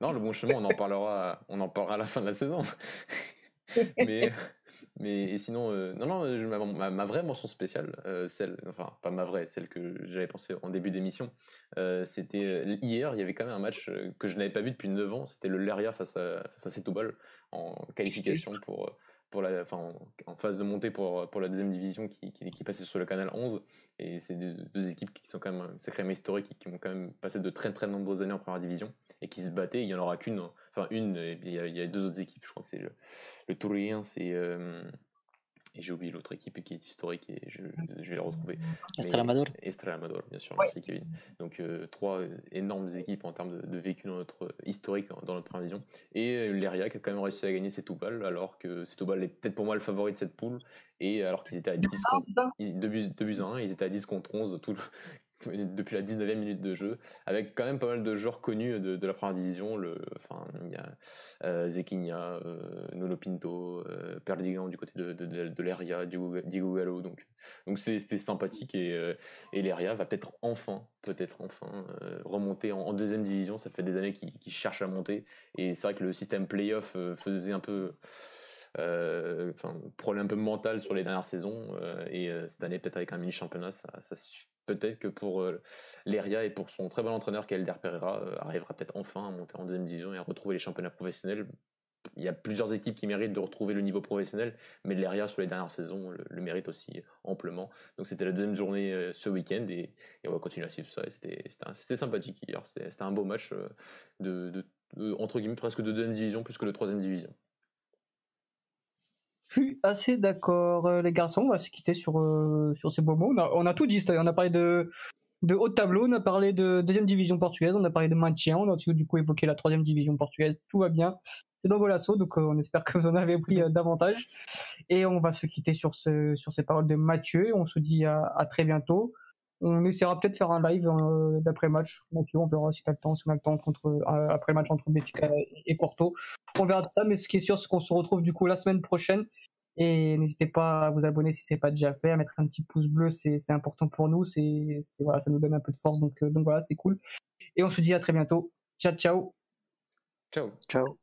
Non, le bon chemin, on en parlera, on en parlera à la fin de la saison. [laughs] Mais. Mais et sinon, euh, non, non, ma, ma, vraie mention spéciale, euh, celle, enfin, pas ma vraie, celle que j'avais pensé en début d'émission, euh, c'était hier, il y avait quand même un match que je n'avais pas vu depuis 9 ans, c'était le Leria face à, face à en qualification pour, pour la, enfin, en phase de montée pour, pour la deuxième division qui, qui, passait sur le canal 11. Et c'est deux, équipes qui sont quand même sacrément historiques et qui ont quand même passé de très très nombreuses années en première division et qui se battaient. Il n'y en aura qu'une, enfin une, et il y, a, deux autres équipes, je crois que c'est le, le c'est. Euh, et j'ai oublié l'autre équipe qui est historique et je, je vais les retrouver. Estrella Estrella bien sûr, merci Kevin. Donc euh, trois énormes équipes en termes de, de vécu dans notre historique dans notre première vision. Et euh, l'Eria qui a quand même réussi à gagner ses balles alors que Setúbal est peut-être pour moi le favori de cette poule. Et alors qu'ils étaient à 10 contre, 2 buts, buts à 1, ils étaient à 10 contre 11 tout le, [laughs] depuis la 19e minute de jeu, avec quand même pas mal de joueurs connus de, la première division. Le, enfin, il y a euh, euh, Pinto, euh, Perdigan du côté de, de, l'Eria, Diego, Gallo. Donc, c'était sympathique et, et l'Eria va peut-être enfin, peut-être enfin remonter en, deuxième division. Ça fait des années qu'ils cherchent à monter et c'est vrai que le système playoff faisait un peu problème un peu mental sur les dernières saisons. et cette année, peut-être avec un mini championnat, ça, ça peut-être que pour euh, l'ERIA et pour son très bon entraîneur Kelder Pereira, euh, arrivera peut-être enfin à monter en deuxième division et à retrouver les championnats professionnels. Il y a plusieurs équipes qui méritent de retrouver le niveau professionnel, mais l'ERIA sur les dernières saisons le, mérite aussi amplement. Donc c'était la deuxième journée euh, ce week-end et, on va continuer à suivre ça. C'était sympathique hier. C'était un beau match de, entre guillemets presque de deuxième division plus que de troisième division. Je suis assez d'accord, euh, les garçons. On va se quitter sur, euh, sur ces beaux mots. On a, tout dit. On a parlé de, haut tableau, on a parlé de deuxième division portugaise, on a parlé de maintien, on a aussi du coup évoqué la troisième division portugaise. Tout va bien. C'est dans Golasso, donc euh, on espère que vous en avez pris davantage. Et on va se quitter sur, ce, sur ces paroles de Mathieu. On se dit à très bientôt. On essaiera peut-être de faire un live d'après match. Mathieu, on verra si tu as le temps, si on a le temps contre, après le match entre Benfica et Porto. On verra tout ça, mais ce qui est sûr, c'est qu'on se retrouve du coup la semaine prochaine et n'hésitez pas à vous abonner si c'est pas déjà fait, à mettre un petit pouce bleu, c'est important pour nous, c'est voilà, ça nous donne un peu de force, donc, euh, donc voilà, c'est cool. Et on se dit à très bientôt. Ciao, ciao. Ciao. Ciao.